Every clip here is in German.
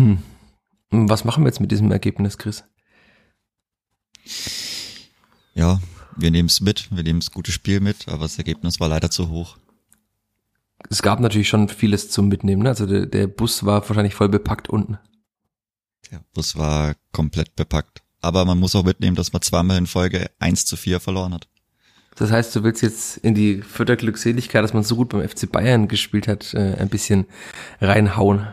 Hm. Was machen wir jetzt mit diesem Ergebnis, Chris? Ja, wir nehmen es mit, wir nehmen das gute Spiel mit, aber das Ergebnis war leider zu hoch. Es gab natürlich schon vieles zum Mitnehmen, ne? Also der, der Bus war wahrscheinlich voll bepackt unten. Der Bus war komplett bepackt. Aber man muss auch mitnehmen, dass man zweimal in Folge 1 zu 4 verloren hat. Das heißt, du willst jetzt in die Glückseligkeit, dass man so gut beim FC Bayern gespielt hat, äh, ein bisschen reinhauen.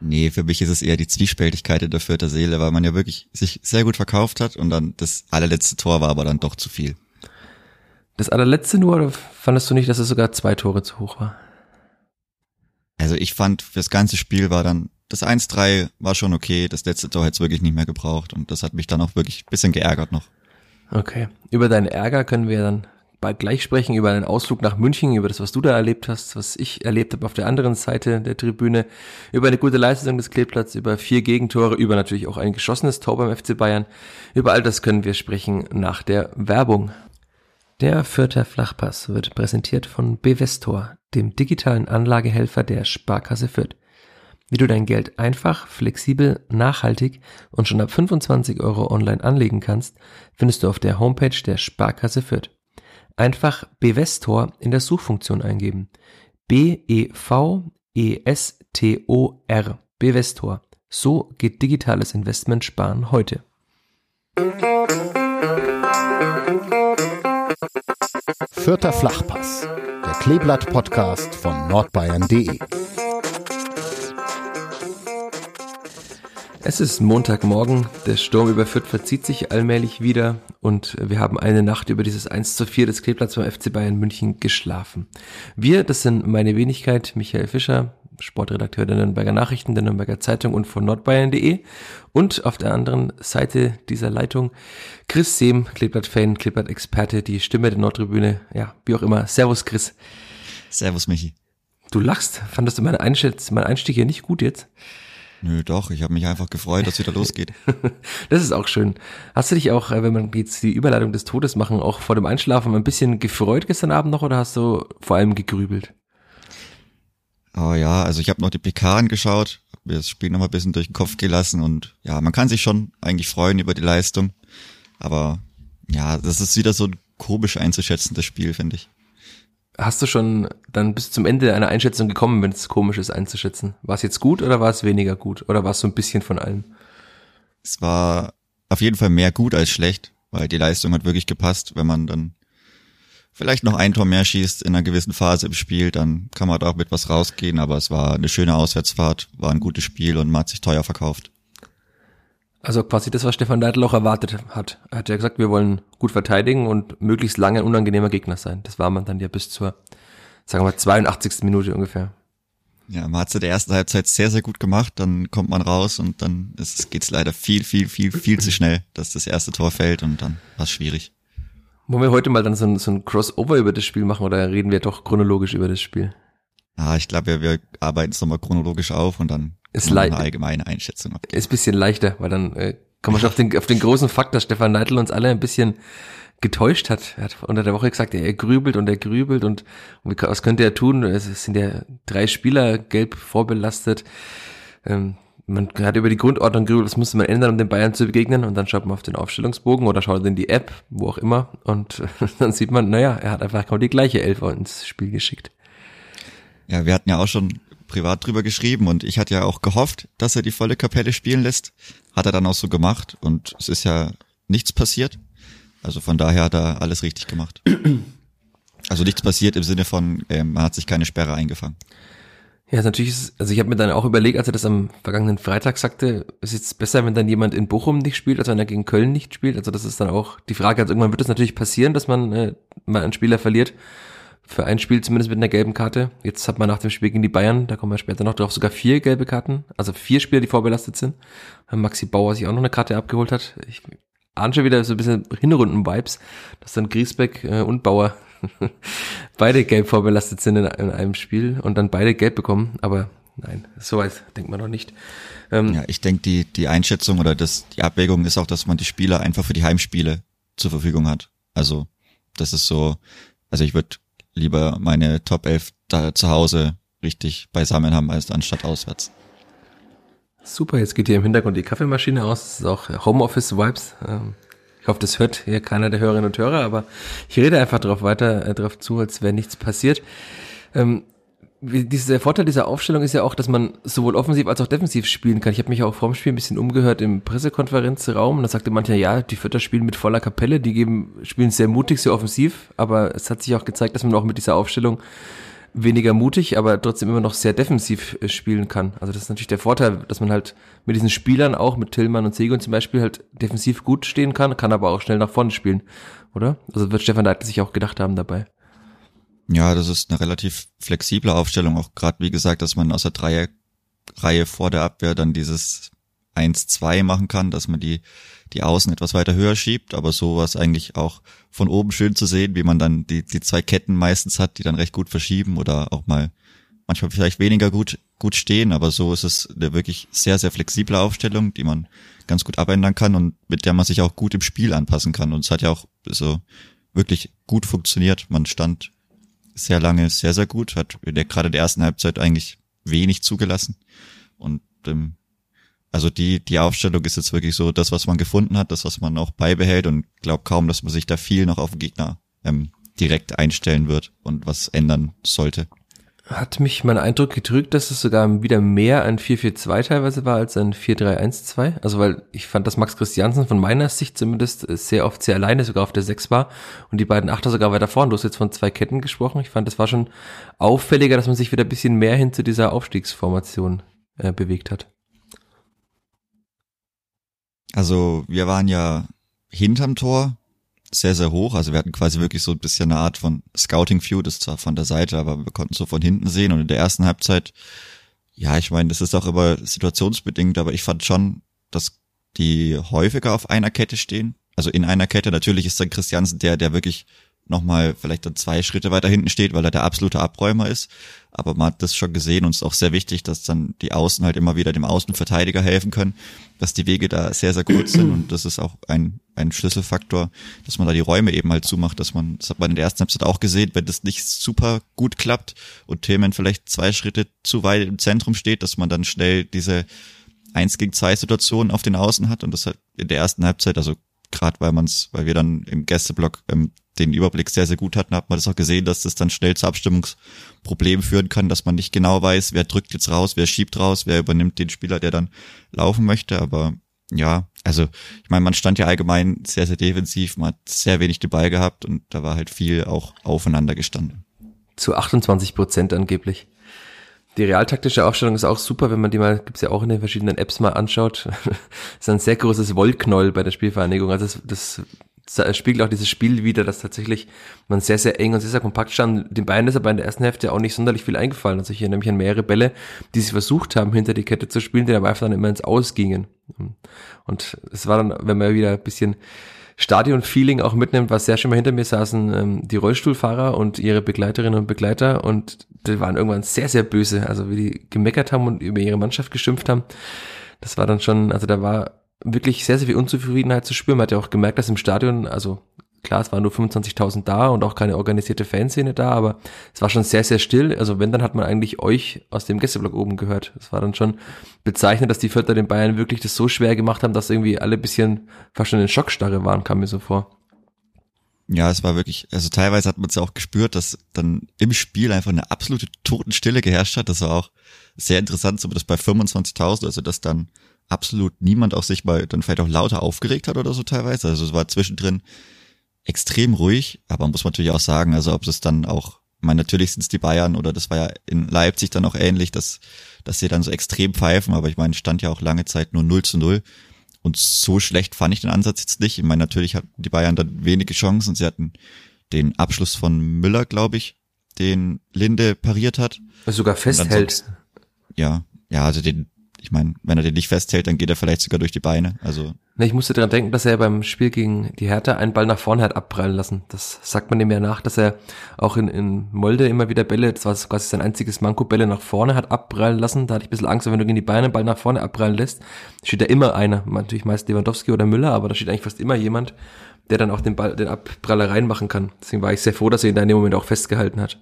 Nee, für mich ist es eher die Zwiespältigkeit in der Fürther Seele, weil man ja wirklich sich sehr gut verkauft hat und dann das allerletzte Tor war aber dann doch zu viel. Das allerletzte nur, oder fandest du nicht, dass es sogar zwei Tore zu hoch war? Also ich fand, fürs ganze Spiel war dann, das 1-3 war schon okay, das letzte Tor hätte es wirklich nicht mehr gebraucht und das hat mich dann auch wirklich ein bisschen geärgert noch. Okay. Über deinen Ärger können wir dann bald gleich sprechen, über einen Ausflug nach München, über das, was du da erlebt hast, was ich erlebt habe auf der anderen Seite der Tribüne, über eine gute Leistung des Kleeblatts, über vier Gegentore, über natürlich auch ein geschossenes Tor beim FC Bayern. Über all das können wir sprechen nach der Werbung. Der Fürther Flachpass wird präsentiert von Bevestor, dem digitalen Anlagehelfer der Sparkasse Fürth. Wie du dein Geld einfach, flexibel, nachhaltig und schon ab 25 Euro online anlegen kannst, findest du auf der Homepage der Sparkasse Fürth. Einfach Bevestor in der Suchfunktion eingeben. B-E-V-E-S-T-O-R. Bevestor. So geht digitales Investment sparen heute. Vierter Flachpass, der Kleeblatt-Podcast von nordbayern.de. Es ist Montagmorgen, der Sturm über Fürth verzieht sich allmählich wieder und wir haben eine Nacht über dieses 1 zu 4 des Kleeblatts beim FC Bayern München geschlafen. Wir, das sind meine Wenigkeit, Michael Fischer, Sportredakteur der Nürnberger Nachrichten, der Nürnberger Zeitung und von nordbayern.de und auf der anderen Seite dieser Leitung Chris Sehm, Kleeblatt-Fan, Kleeblatt-Experte, die Stimme der Nordtribüne, ja, wie auch immer. Servus Chris. Servus Michi. Du lachst, fandest du meine Einschätz mein Einstieg hier nicht gut jetzt? Nö, doch, ich habe mich einfach gefreut, dass wieder losgeht. das ist auch schön. Hast du dich auch, äh, wenn man jetzt die Überleitung des Todes machen, auch vor dem Einschlafen ein bisschen gefreut gestern Abend noch oder hast du vor allem gegrübelt? Oh ja, also ich habe noch die PK angeschaut, hab mir das Spiel noch mal ein bisschen durch den Kopf gelassen und ja, man kann sich schon eigentlich freuen über die Leistung, aber ja, das ist wieder so ein komisch einzuschätzendes Spiel, finde ich. Hast du schon dann bis zum Ende einer Einschätzung gekommen, wenn es komisch ist einzuschätzen? War es jetzt gut oder war es weniger gut? Oder war es so ein bisschen von allem? Es war auf jeden Fall mehr gut als schlecht, weil die Leistung hat wirklich gepasst. Wenn man dann vielleicht noch ein Tor mehr schießt in einer gewissen Phase im Spiel, dann kann man da auch mit was rausgehen. Aber es war eine schöne Auswärtsfahrt, war ein gutes Spiel und man hat sich teuer verkauft. Also quasi das, was Stefan Neidl auch erwartet hat. Er hat ja gesagt, wir wollen gut verteidigen und möglichst lange ein unangenehmer Gegner sein. Das war man dann ja bis zur, sagen wir mal, 82. Minute ungefähr. Ja, man hat es in der ersten Halbzeit sehr, sehr gut gemacht, dann kommt man raus und dann geht es leider viel, viel, viel, viel zu schnell, dass das erste Tor fällt und dann war es schwierig. Wollen wir heute mal dann so ein, so ein Crossover über das Spiel machen oder reden wir doch chronologisch über das Spiel? Ah, ich glaube, wir, wir arbeiten es nochmal chronologisch auf und dann ist eine allgemeine Einschätzung abgeben. Ist bisschen leichter, weil dann äh, kommen wir schon auf den, auf den großen Fakt, dass Stefan Neidl uns alle ein bisschen getäuscht hat. Er hat unter der Woche gesagt, er grübelt und er grübelt und, und was könnte er tun? Es sind ja drei Spieler gelb vorbelastet. Ähm, man hat über die Grundordnung grübelt, das musste man ändern, um den Bayern zu begegnen und dann schaut man auf den Aufstellungsbogen oder schaut in die App, wo auch immer und dann sieht man, naja, er hat einfach genau die gleiche Elfer ins Spiel geschickt. Ja, wir hatten ja auch schon privat drüber geschrieben und ich hatte ja auch gehofft, dass er die volle Kapelle spielen lässt. Hat er dann auch so gemacht und es ist ja nichts passiert. Also von daher hat er alles richtig gemacht. Also nichts passiert im Sinne von, ähm, man hat sich keine Sperre eingefangen. Ja, natürlich ist, also ich habe mir dann auch überlegt, als er das am vergangenen Freitag sagte, ist jetzt besser, wenn dann jemand in Bochum nicht spielt, als wenn er gegen Köln nicht spielt. Also das ist dann auch die Frage, also irgendwann wird es natürlich passieren, dass man äh, mal einen Spieler verliert für ein Spiel zumindest mit einer gelben Karte. Jetzt hat man nach dem Spiel gegen die Bayern, da kommen wir später noch drauf, sogar vier gelbe Karten. Also vier Spieler, die vorbelastet sind. Maxi Bauer sich auch noch eine Karte abgeholt hat. Ich ahne schon wieder so ein bisschen Hinrunden-Vibes, dass dann Griesbeck äh, und Bauer beide gelb vorbelastet sind in, in, einem Spiel und dann beide gelb bekommen. Aber nein, soweit denkt man noch nicht. Ähm, ja, ich denke, die, die Einschätzung oder das, die Abwägung ist auch, dass man die Spieler einfach für die Heimspiele zur Verfügung hat. Also das ist so, also ich würde lieber meine Top 11 da zu Hause richtig beisammen haben als anstatt auswärts. Super, jetzt geht hier im Hintergrund die Kaffeemaschine aus. Das ist auch Homeoffice-Vibes. Ähm, ich hoffe, das hört hier keiner der Hörerinnen und Hörer, aber ich rede einfach drauf weiter, äh, drauf zu, als wäre nichts passiert. Ähm, dieser Vorteil dieser Aufstellung ist ja auch, dass man sowohl offensiv als auch defensiv spielen kann. Ich habe mich auch vorm Spiel ein bisschen umgehört im Pressekonferenzraum und da sagte mancher, ja, die Vierter spielen mit voller Kapelle, die geben, spielen sehr mutig, sehr offensiv, aber es hat sich auch gezeigt, dass man auch mit dieser Aufstellung weniger mutig, aber trotzdem immer noch sehr defensiv äh, spielen kann. Also das ist natürlich der Vorteil, dass man halt mit diesen Spielern auch, mit Tillmann und Segun zum Beispiel, halt defensiv gut stehen kann, kann aber auch schnell nach vorne spielen, oder? Also wird Stefan Leitl sich auch gedacht haben dabei. Ja, das ist eine relativ flexible Aufstellung, auch gerade wie gesagt, dass man aus der Dreierreihe vor der Abwehr dann dieses 1-2 machen kann, dass man die, die Außen etwas weiter höher schiebt, aber sowas eigentlich auch von oben schön zu sehen, wie man dann die, die zwei Ketten meistens hat, die dann recht gut verschieben oder auch mal manchmal vielleicht weniger gut, gut stehen, aber so ist es eine wirklich sehr, sehr flexible Aufstellung, die man ganz gut abändern kann und mit der man sich auch gut im Spiel anpassen kann. Und es hat ja auch so wirklich gut funktioniert. Man stand sehr lange sehr, sehr gut, hat in der, gerade der ersten Halbzeit eigentlich wenig zugelassen. Und ähm, also die, die Aufstellung ist jetzt wirklich so das, was man gefunden hat, das, was man auch beibehält und glaube kaum, dass man sich da viel noch auf den Gegner ähm, direkt einstellen wird und was ändern sollte hat mich mein Eindruck getrügt, dass es sogar wieder mehr ein 4-4-2 teilweise war als ein 4-3-1-2. Also weil ich fand, dass Max Christiansen von meiner Sicht zumindest sehr oft sehr alleine sogar auf der 6 war und die beiden Achter sogar weiter vorn. Du hast jetzt von zwei Ketten gesprochen. Ich fand, das war schon auffälliger, dass man sich wieder ein bisschen mehr hin zu dieser Aufstiegsformation äh, bewegt hat. Also wir waren ja hinterm Tor sehr, sehr hoch. Also wir hatten quasi wirklich so ein bisschen eine Art von Scouting View, das zwar von der Seite, aber wir konnten so von hinten sehen. Und in der ersten Halbzeit, ja, ich meine, das ist auch immer situationsbedingt, aber ich fand schon, dass die häufiger auf einer Kette stehen. Also in einer Kette, natürlich ist dann Christiansen der, der wirklich nochmal vielleicht dann zwei Schritte weiter hinten steht, weil er der absolute Abräumer ist. Aber man hat das schon gesehen und es ist auch sehr wichtig, dass dann die Außen halt immer wieder dem Außenverteidiger helfen können, dass die Wege da sehr, sehr kurz sind und das ist auch ein, ein Schlüsselfaktor, dass man da die Räume eben halt zumacht, dass man, das hat man in der ersten Halbzeit auch gesehen, wenn das nicht super gut klappt und Themen vielleicht zwei Schritte zu weit im Zentrum steht, dass man dann schnell diese eins gegen zwei Situationen auf den Außen hat und das hat in der ersten Halbzeit, also gerade weil man es, weil wir dann im Gästeblock ähm, den Überblick sehr, sehr gut hatten, hat man das auch gesehen, dass das dann schnell zu Abstimmungsproblemen führen kann, dass man nicht genau weiß, wer drückt jetzt raus, wer schiebt raus, wer übernimmt den Spieler, der dann laufen möchte. Aber ja, also ich meine, man stand ja allgemein sehr, sehr defensiv, man hat sehr wenig den Ball gehabt und da war halt viel auch aufeinander gestanden. Zu 28 Prozent angeblich. Die realtaktische Aufstellung ist auch super, wenn man die mal, gibt's ja auch in den verschiedenen Apps mal anschaut. das ist ein sehr großes Wollknoll bei der Spielvereinigung. Also das, das spiegelt auch dieses Spiel wieder, dass tatsächlich man sehr, sehr eng und sehr, sehr kompakt stand. Den Bayern ist aber in der ersten Hälfte auch nicht sonderlich viel eingefallen. Also hier nämlich an mehrere Bälle, die sie versucht haben, hinter die Kette zu spielen, die aber einfach dann immer ins Aus gingen. Und es war dann, wenn man wieder ein bisschen Stadion-Feeling auch mitnimmt, was sehr schön mal hinter mir saßen ähm, die Rollstuhlfahrer und ihre Begleiterinnen und Begleiter und die waren irgendwann sehr, sehr böse, also wie die gemeckert haben und über ihre Mannschaft geschimpft haben. Das war dann schon, also da war wirklich sehr, sehr viel Unzufriedenheit zu spüren. Man hat ja auch gemerkt, dass im Stadion, also klar, es waren nur 25.000 da und auch keine organisierte Fanszene da, aber es war schon sehr, sehr still. Also wenn, dann hat man eigentlich euch aus dem Gästeblock oben gehört. Es war dann schon bezeichnend, dass die Vierter den Bayern wirklich das so schwer gemacht haben, dass irgendwie alle bisschen fast schon in Schockstarre waren, kam mir so vor. Ja, es war wirklich, also teilweise hat man es ja auch gespürt, dass dann im Spiel einfach eine absolute Totenstille geherrscht hat. Das war auch sehr interessant, so das bei 25.000, also dass dann absolut niemand auch sich mal dann vielleicht auch lauter aufgeregt hat oder so teilweise. Also es war zwischendrin extrem ruhig, aber muss man natürlich auch sagen, also ob es dann auch, ich meine, natürlich sind es die Bayern oder das war ja in Leipzig dann auch ähnlich, dass, dass sie dann so extrem pfeifen, aber ich meine, stand ja auch lange Zeit nur 0 zu 0. Und so schlecht fand ich den Ansatz jetzt nicht. Ich meine, natürlich hatten die Bayern dann wenige Chancen. Sie hatten den Abschluss von Müller, glaube ich, den Linde pariert hat. Sogar festhält. ja, ja, also den, ich meine, wenn er den nicht festhält, dann geht er vielleicht sogar durch die Beine. Also Ne, ich musste daran denken, dass er beim Spiel gegen die Hertha einen Ball nach vorne hat abprallen lassen. Das sagt man ihm ja nach, dass er auch in, in Molde immer wieder Bälle, das war quasi sein einziges Manko, Bälle nach vorne hat abprallen lassen. Da hatte ich ein bisschen Angst, wenn du gegen die Beine einen Ball nach vorne abprallen lässt, steht da immer einer. Natürlich meist Lewandowski oder Müller, aber da steht eigentlich fast immer jemand, der dann auch den Ball, den Abpraller reinmachen kann. Deswegen war ich sehr froh, dass er ihn da in dem Moment auch festgehalten hat.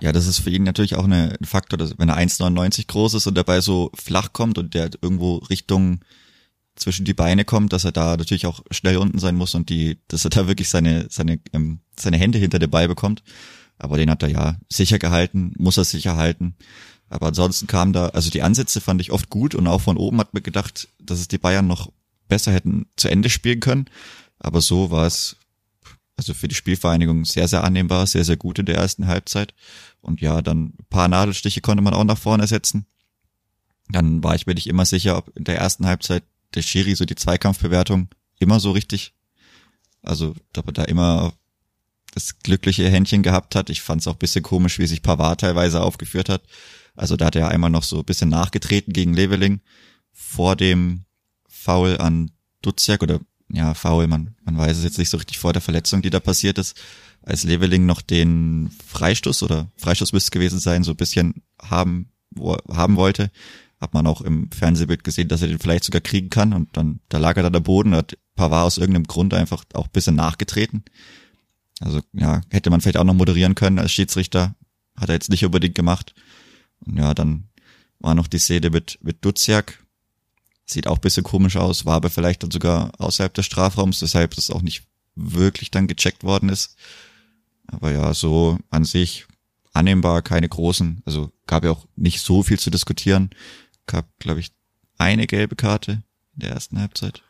Ja, das ist für ihn natürlich auch ein Faktor, dass wenn er 1,99 groß ist und dabei so flach kommt und der irgendwo Richtung zwischen die Beine kommt, dass er da natürlich auch schnell unten sein muss und die, dass er da wirklich seine, seine, ähm, seine Hände hinter der Ball bekommt. Aber den hat er ja sicher gehalten, muss er sicher halten. Aber ansonsten kam da, also die Ansätze fand ich oft gut und auch von oben hat mir gedacht, dass es die Bayern noch besser hätten zu Ende spielen können. Aber so war es also für die Spielvereinigung sehr, sehr annehmbar, sehr, sehr gut in der ersten Halbzeit. Und ja, dann paar Nadelstiche konnte man auch nach vorne setzen. Dann war ich mir nicht immer sicher, ob in der ersten Halbzeit der Schiri so die Zweikampfbewertung immer so richtig, also ob er da immer das glückliche Händchen gehabt hat. Ich fand es auch bisschen komisch, wie sich Pavard teilweise aufgeführt hat. Also da hat er einmal noch so ein bisschen nachgetreten gegen Leveling vor dem Foul an Duziak oder ja, faul, man, man weiß es jetzt nicht so richtig vor der Verletzung, die da passiert ist, als Leveling noch den Freistoß oder Freistoß müsste gewesen sein, so ein bisschen haben, wo, haben wollte, hat man auch im Fernsehbild gesehen, dass er den vielleicht sogar kriegen kann. Und dann, da lag er da der Boden, hat Pavard aus irgendeinem Grund einfach auch ein bisschen nachgetreten. Also, ja, hätte man vielleicht auch noch moderieren können als Schiedsrichter, hat er jetzt nicht unbedingt gemacht. Und ja, dann war noch die Szene mit, mit Duziak, Sieht auch bisschen komisch aus, war aber vielleicht dann sogar außerhalb des Strafraums, weshalb das auch nicht wirklich dann gecheckt worden ist. Aber ja, so an sich annehmbar, keine großen. Also gab ja auch nicht so viel zu diskutieren. Gab, glaube ich, eine gelbe Karte in der ersten Halbzeit.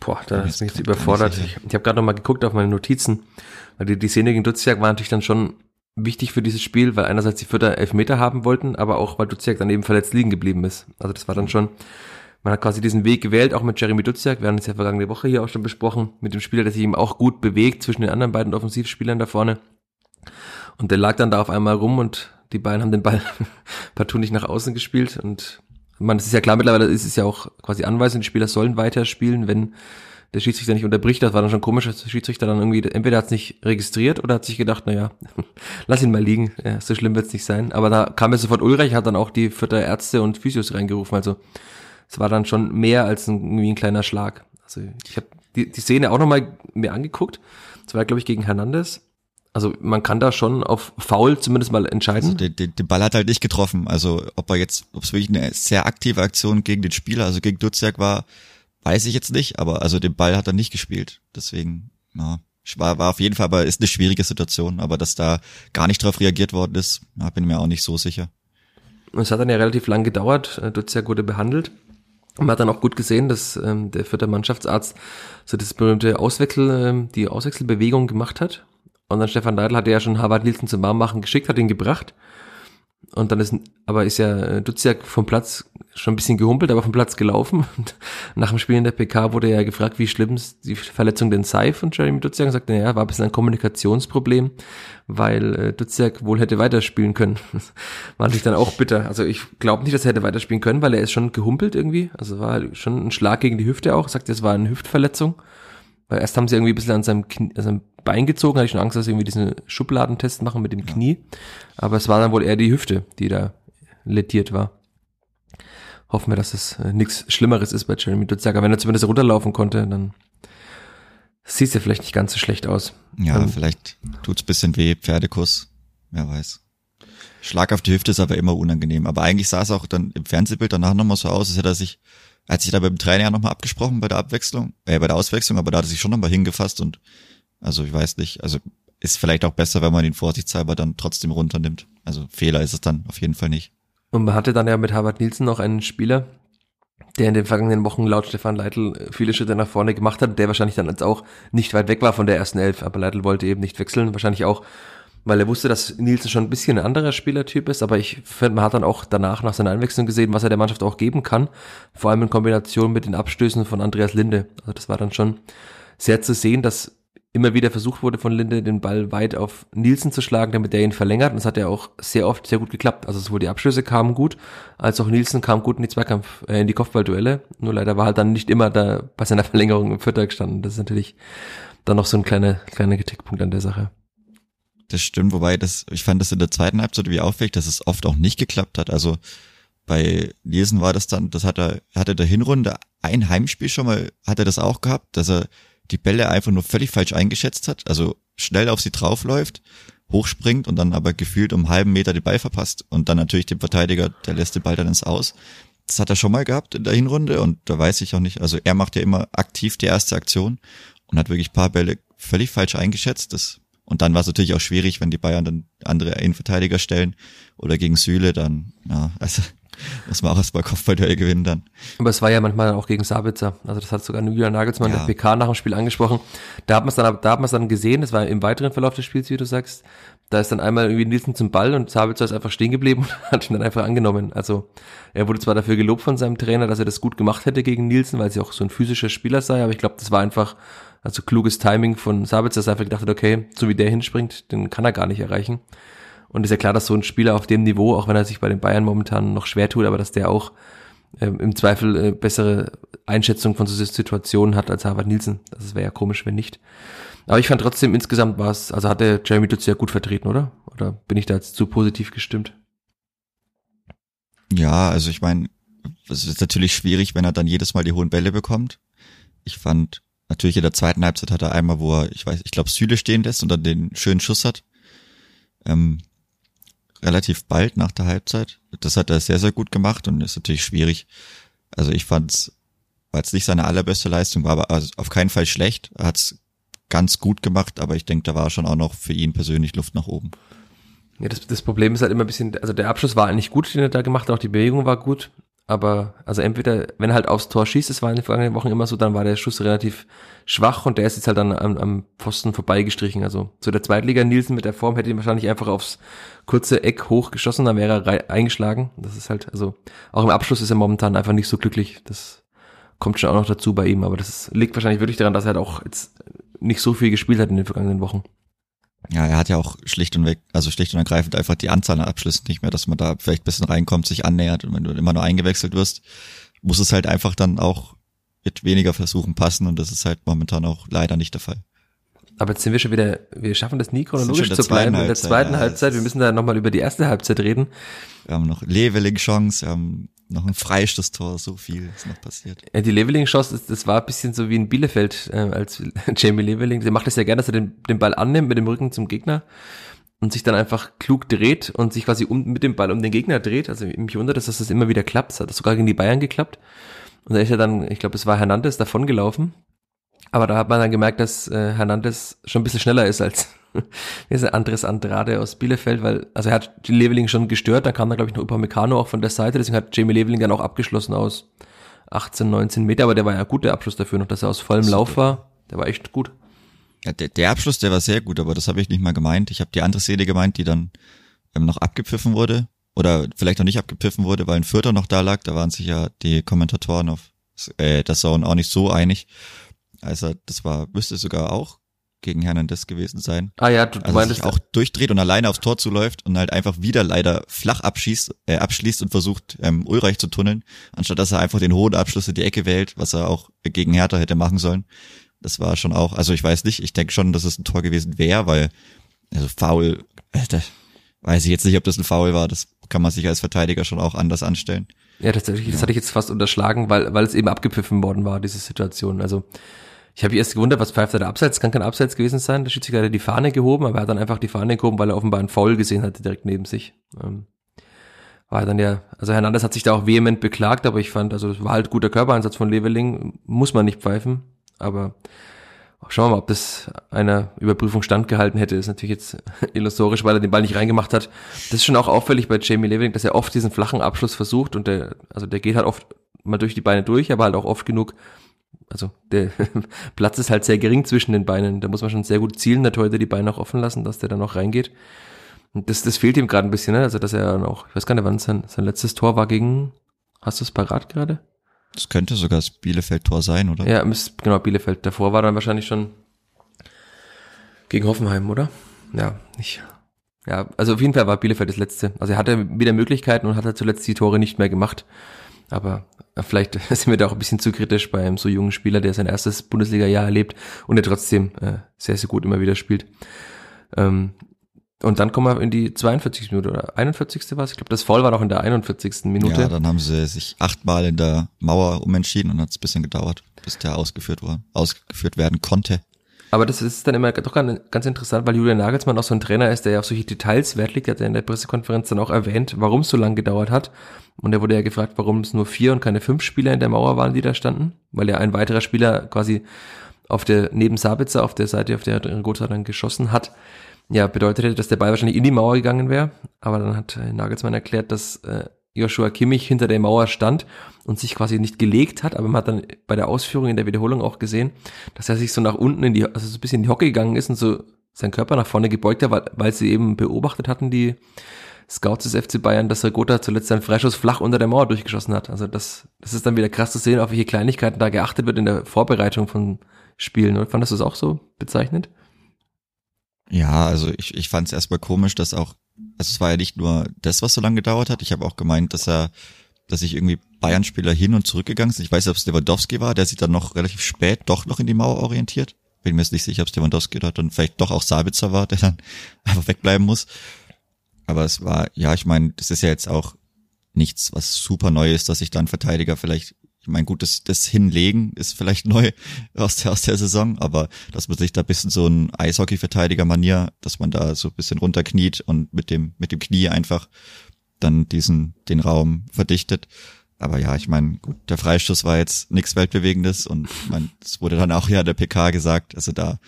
Boah, da ist mich überfordert. Ich, ich habe gerade noch mal geguckt auf meine Notizen, weil die, die Szene gegen Duziak war natürlich dann schon wichtig für dieses Spiel, weil einerseits die Vierter Elfmeter haben wollten, aber auch weil Duziak dann eben verletzt liegen geblieben ist. Also das war dann schon man hat quasi diesen Weg gewählt, auch mit Jeremy Duziak. Wir haben es ja vergangene Woche hier auch schon besprochen, mit dem Spieler, der sich eben auch gut bewegt zwischen den anderen beiden Offensivspielern da vorne. Und der lag dann da auf einmal rum und die beiden haben den Ball partout nicht nach außen gespielt. Und man, es ist ja klar, mittlerweile ist es ja auch quasi Anweisung, die Spieler sollen weiter spielen, wenn der Schiedsrichter nicht unterbricht. Das war dann schon komisch, dass der Schiedsrichter dann irgendwie, entweder hat es nicht registriert oder hat sich gedacht, naja, lass ihn mal liegen, ja, so schlimm wird es nicht sein. Aber da kam ja sofort Ulreich, hat dann auch die vierte Ärzte und Physios reingerufen. Also es war dann schon mehr als ein, irgendwie ein kleiner Schlag. Also ich habe die, die Szene auch nochmal mir angeguckt. Das war, glaube ich, gegen Hernandez. Also man kann da schon auf Foul zumindest mal entscheiden. Also den, den, den Ball hat halt nicht getroffen. Also ob er jetzt, ob es wirklich eine sehr aktive Aktion gegen den Spieler, also gegen Duziak war, weiß ich jetzt nicht. Aber also den Ball hat er nicht gespielt. Deswegen, ja, war, war auf jeden Fall, aber ist eine schwierige Situation. Aber dass da gar nicht drauf reagiert worden ist, ja, bin mir auch nicht so sicher. Es hat dann ja relativ lang gedauert. Duziak wurde behandelt. Man hat dann auch gut gesehen, dass ähm, der vierte Mannschaftsarzt so das berühmte Auswechsel, ähm, die Auswechselbewegung gemacht hat. Und dann Stefan Leitl hatte ja schon Harvard Nielsen zum Warmmachen geschickt, hat ihn gebracht. Und dann ist, aber ist ja äh, Duziak vom Platz schon ein bisschen gehumpelt, aber vom Platz gelaufen. Und nach dem Spiel in der PK wurde er ja gefragt, wie schlimm die Verletzung denn sei von Jeremy Duziak. Und sagte, naja, war ein bisschen ein Kommunikationsproblem, weil äh, Duziak wohl hätte weiterspielen können. war natürlich dann auch bitter. Also ich glaube nicht, dass er hätte weiterspielen können, weil er ist schon gehumpelt irgendwie. Also war schon ein Schlag gegen die Hüfte auch. Sagt, es war eine Hüftverletzung. Weil erst haben sie irgendwie ein bisschen an seinem, Knie, an seinem Bein gezogen, hatte ich schon Angst, dass sie irgendwie diesen Schubladentest machen mit dem Knie. Aber es war dann wohl eher die Hüfte, die da lediert war. Hoffen wir, dass es äh, nichts Schlimmeres ist bei Jeremy Duziak. Aber wenn er zumindest runterlaufen konnte, dann sieht es ja vielleicht nicht ganz so schlecht aus. Ja, ähm, vielleicht tut's bisschen weh, Pferdekuss, wer weiß. Schlag auf die Hüfte ist aber immer unangenehm. Aber eigentlich sah es auch dann im Fernsehbild danach nochmal so aus, als hätte er sich hat sich da beim Trainer nochmal abgesprochen bei der Abwechslung, äh, bei der Auswechslung, aber da hat er sich schon nochmal hingefasst und also ich weiß nicht, also ist vielleicht auch besser, wenn man ihn vorsichtshalber dann trotzdem runternimmt. Also Fehler ist es dann auf jeden Fall nicht. Und man hatte dann ja mit Harvard Nielsen noch einen Spieler, der in den vergangenen Wochen laut Stefan Leitl viele Schritte nach vorne gemacht hat, der wahrscheinlich dann jetzt auch nicht weit weg war von der ersten Elf, aber Leitl wollte eben nicht wechseln, wahrscheinlich auch weil er wusste, dass Nielsen schon ein bisschen ein anderer Spielertyp ist, aber ich finde, man hat dann auch danach nach seiner Einwechslung gesehen, was er der Mannschaft auch geben kann, vor allem in Kombination mit den Abstößen von Andreas Linde. Also das war dann schon sehr zu sehen, dass immer wieder versucht wurde von Linde, den Ball weit auf Nielsen zu schlagen, damit er ihn verlängert. Und das hat ja auch sehr oft sehr gut geklappt. Also sowohl die Abschlüsse kamen gut, als auch Nielsen kam gut in die Zweikampf, äh, in die Kopfballduelle. Nur leider war halt dann nicht immer da bei seiner Verlängerung im Vierter gestanden. Das ist natürlich dann noch so ein kleiner, kleiner Kritikpunkt an der Sache. Das stimmt, wobei das, ich fand das in der zweiten Halbzeit wie auffällig, dass es oft auch nicht geklappt hat. Also bei Nielsen war das dann, das hat er, hatte der Hinrunde ein Heimspiel schon mal, hat er das auch gehabt, dass er die Bälle einfach nur völlig falsch eingeschätzt hat, also schnell auf sie draufläuft, hochspringt und dann aber gefühlt um halben Meter den Ball verpasst und dann natürlich dem Verteidiger, der lässt den Ball dann ins Aus. Das hat er schon mal gehabt in der Hinrunde und da weiß ich auch nicht, also er macht ja immer aktiv die erste Aktion und hat wirklich paar Bälle völlig falsch eingeschätzt. Das, und dann war es natürlich auch schwierig, wenn die Bayern dann andere Innenverteidiger stellen oder gegen Süle, dann, ja, also muss man auch erst mal Kopfballduell gewinnen dann. Aber es war ja manchmal auch gegen Sabitzer. Also das hat sogar Julian Nagelsmann ja. der PK nach dem Spiel angesprochen. Da hat man es dann, da hat man es dann gesehen. Das war im weiteren Verlauf des Spiels, wie du sagst. Da ist dann einmal irgendwie Nielsen zum Ball und Sabitzer ist einfach stehen geblieben und hat ihn dann einfach angenommen. Also er wurde zwar dafür gelobt von seinem Trainer, dass er das gut gemacht hätte gegen Nielsen, weil sie auch so ein physischer Spieler sei, aber ich glaube, das war einfach also kluges Timing von Sabitzer, dass er einfach gedacht hat, okay, so wie der hinspringt, den kann er gar nicht erreichen. Und ist ja klar, dass so ein Spieler auf dem Niveau, auch wenn er sich bei den Bayern momentan noch schwer tut, aber dass der auch äh, im Zweifel äh, bessere Einschätzung von so Situationen hat als Harvard Nielsen. Das wäre ja komisch, wenn nicht. Aber ich fand trotzdem insgesamt war es, also hat der Jeremy Dutz ja gut vertreten, oder? Oder bin ich da jetzt zu positiv gestimmt? Ja, also ich meine, es ist natürlich schwierig, wenn er dann jedes Mal die hohen Bälle bekommt. Ich fand, natürlich in der zweiten Halbzeit hat er einmal, wo er, ich weiß, ich glaube, Süle stehen lässt und dann den schönen Schuss hat. Ähm, relativ bald nach der Halbzeit. Das hat er sehr, sehr gut gemacht und ist natürlich schwierig. Also ich fand's, weil es nicht seine allerbeste Leistung war, aber also auf keinen Fall schlecht. Er hat's ganz gut gemacht, aber ich denke, da war schon auch noch für ihn persönlich Luft nach oben. Ja, das, das Problem ist halt immer ein bisschen, also der Abschluss war eigentlich gut, den er da gemacht hat, auch die Bewegung war gut, aber also entweder, wenn er halt aufs Tor schießt, das war in den vergangenen Wochen immer so, dann war der Schuss relativ schwach und der ist jetzt halt dann am, am Pfosten vorbeigestrichen. Also so der Zweitliga Nielsen mit der Form hätte ihn wahrscheinlich einfach aufs kurze Eck hochgeschossen, dann wäre er eingeschlagen. Das ist halt, also auch im Abschluss ist er momentan einfach nicht so glücklich. Das kommt schon auch noch dazu bei ihm, aber das liegt wahrscheinlich wirklich daran, dass er halt auch jetzt nicht so viel gespielt hat in den vergangenen Wochen. Ja, er hat ja auch schlicht und weg, also schlicht und ergreifend einfach die Anzahl an Abschlüssen nicht mehr, dass man da vielleicht ein bisschen reinkommt, sich annähert und wenn du immer nur eingewechselt wirst, muss es halt einfach dann auch mit weniger Versuchen passen und das ist halt momentan auch leider nicht der Fall. Aber jetzt sind wir schon wieder, wir schaffen das nie chronologisch zu bleiben in der zweiten ja, Halbzeit. Wir müssen da nochmal über die erste Halbzeit reden. Wir haben noch Leveling-Chance, wir haben noch ein Freistoßtor, so viel ist noch passiert. Ja, die Leveling-Chance, das, das war ein bisschen so wie in Bielefeld, äh, als Jamie Leveling, der macht das ja gerne, dass er den, den Ball annimmt mit dem Rücken zum Gegner und sich dann einfach klug dreht und sich quasi um, mit dem Ball um den Gegner dreht. Also mich wundert dass das immer wieder klappt. Das hat sogar gegen die Bayern geklappt. Und da ist er dann, ich glaube, es war Hernandez davon gelaufen. Aber da hat man dann gemerkt, dass äh, Hernandez schon ein bisschen schneller ist als dieser Andres Andrade aus Bielefeld, weil, also er hat die Leveling schon gestört, dann kam da glaube ich noch Upamecano auch von der Seite, deswegen hat Jamie Leveling dann auch abgeschlossen aus 18, 19 Meter, aber der war ja gut, der Abschluss dafür noch, dass er aus vollem. Lauf war, der war echt gut. Ja, der, der Abschluss, der war sehr gut, aber das habe ich nicht mal gemeint. Ich habe die andere Szene gemeint, die dann ähm, noch abgepfiffen wurde oder vielleicht noch nicht abgepfiffen wurde, weil ein Vierter noch da lag. Da waren sich ja die Kommentatoren auf äh, das Zone auch nicht so einig. Also das war, müsste sogar auch gegen Hernandez gewesen sein. Ah ja, du, du also meinst sich auch durchdreht und alleine aufs Tor zuläuft und halt einfach wieder leider flach abschießt, äh, abschließt und versucht ähm, Ulreich zu tunneln, anstatt dass er einfach den hohen Abschluss in die Ecke wählt, was er auch gegen Hertha hätte machen sollen. Das war schon auch, also ich weiß nicht, ich denke schon, dass es ein Tor gewesen wäre, weil also Foul, äh, weiß ich jetzt nicht, ob das ein Foul war. Das kann man sich als Verteidiger schon auch anders anstellen. Ja, tatsächlich, das hatte ich jetzt fast unterschlagen, weil, weil es eben abgepfiffen worden war, diese Situation. Also ich habe erst gewundert, was pfeift er da abseits? Kann kein Abseits gewesen sein. Der Schiedsrichter hat die Fahne gehoben, aber er hat dann einfach die Fahne gehoben, weil er offenbar einen Foul gesehen hatte direkt neben sich. Ähm, war dann ja, also Hernandez hat sich da auch vehement beklagt, aber ich fand, also das war halt guter Körpereinsatz von Leveling, muss man nicht pfeifen, aber schauen wir mal, ob das einer Überprüfung standgehalten hätte, ist natürlich jetzt illusorisch, weil er den Ball nicht reingemacht hat. Das ist schon auch auffällig bei Jamie Leveling, dass er oft diesen flachen Abschluss versucht und der, also der geht halt oft mal durch die Beine durch, aber halt auch oft genug also der Platz ist halt sehr gering zwischen den Beinen. Da muss man schon sehr gut zielen, der Torhüter die Beine auch offen lassen, dass der dann auch reingeht. Und das, das fehlt ihm gerade ein bisschen, ne? Also dass er dann auch, ich weiß gar nicht, wann sein, sein letztes Tor war gegen, hast du es parat gerade? Das könnte sogar das Bielefeld-Tor sein, oder? Ja, genau, Bielefeld. Davor war dann wahrscheinlich schon gegen Hoffenheim, oder? Ja, ich, ja, also auf jeden Fall war Bielefeld das letzte. Also er hatte wieder Möglichkeiten und hat halt zuletzt die Tore nicht mehr gemacht. Aber vielleicht sind wir da auch ein bisschen zu kritisch bei einem so jungen Spieler, der sein erstes Bundesliga-Jahr erlebt und der trotzdem äh, sehr, sehr gut immer wieder spielt. Ähm, und dann kommen wir in die 42. Minute oder 41. was? Ich glaube, das Foul war noch in der 41. Minute. Ja, dann haben sie sich achtmal in der Mauer umentschieden und hat es ein bisschen gedauert, bis der ausgeführt war, ausgeführt werden konnte. Aber das ist dann immer doch ganz interessant, weil Julian Nagelsmann auch so ein Trainer ist, der ja auf solche Details Wert legt. Er hat ja in der Pressekonferenz dann auch erwähnt, warum es so lange gedauert hat. Und er wurde ja gefragt, warum es nur vier und keine fünf Spieler in der Mauer waren, die da standen. Weil ja ein weiterer Spieler quasi auf der, neben Sabitzer, auf der Seite, auf der Gotha dann geschossen hat, ja, bedeutet hätte, dass der Ball wahrscheinlich in die Mauer gegangen wäre. Aber dann hat äh, Nagelsmann erklärt, dass äh, Joshua Kimmich hinter der Mauer stand und sich quasi nicht gelegt hat, aber man hat dann bei der Ausführung in der Wiederholung auch gesehen, dass er sich so nach unten in die, also so ein bisschen in die Hocke gegangen ist und so seinen Körper nach vorne gebeugt hat, weil, weil sie eben beobachtet hatten, die Scouts des FC Bayern, dass Gotha zuletzt seinen Freischuss flach unter der Mauer durchgeschossen hat. Also das, das ist dann wieder krass zu sehen, auf welche Kleinigkeiten da geachtet wird in der Vorbereitung von Spielen. Oder fandest du es auch so bezeichnet? Ja, also ich, ich fand es erstmal komisch, dass auch, also es war ja nicht nur das, was so lange gedauert hat. Ich habe auch gemeint, dass er, dass sich irgendwie Bayern-Spieler hin und zurückgegangen sind. Ich weiß nicht, ob es Lewandowski war, der sich dann noch relativ spät doch noch in die Mauer orientiert. Bin mir jetzt nicht sicher, ob es Lewandowski oder dann vielleicht doch auch Sabitzer war, der dann einfach wegbleiben muss. Aber es war, ja, ich meine, das ist ja jetzt auch nichts, was super neu ist, dass sich dann Verteidiger vielleicht ich meine, gut, das, das Hinlegen ist vielleicht neu aus der, aus der Saison, aber dass man sich da bisschen so ein Eishockey-Verteidiger-Manier, dass man da so ein bisschen runterkniet und mit dem, mit dem Knie einfach dann diesen, den Raum verdichtet. Aber ja, ich meine, gut, der Freistoß war jetzt nichts Weltbewegendes und man, es wurde dann auch ja der PK gesagt, also da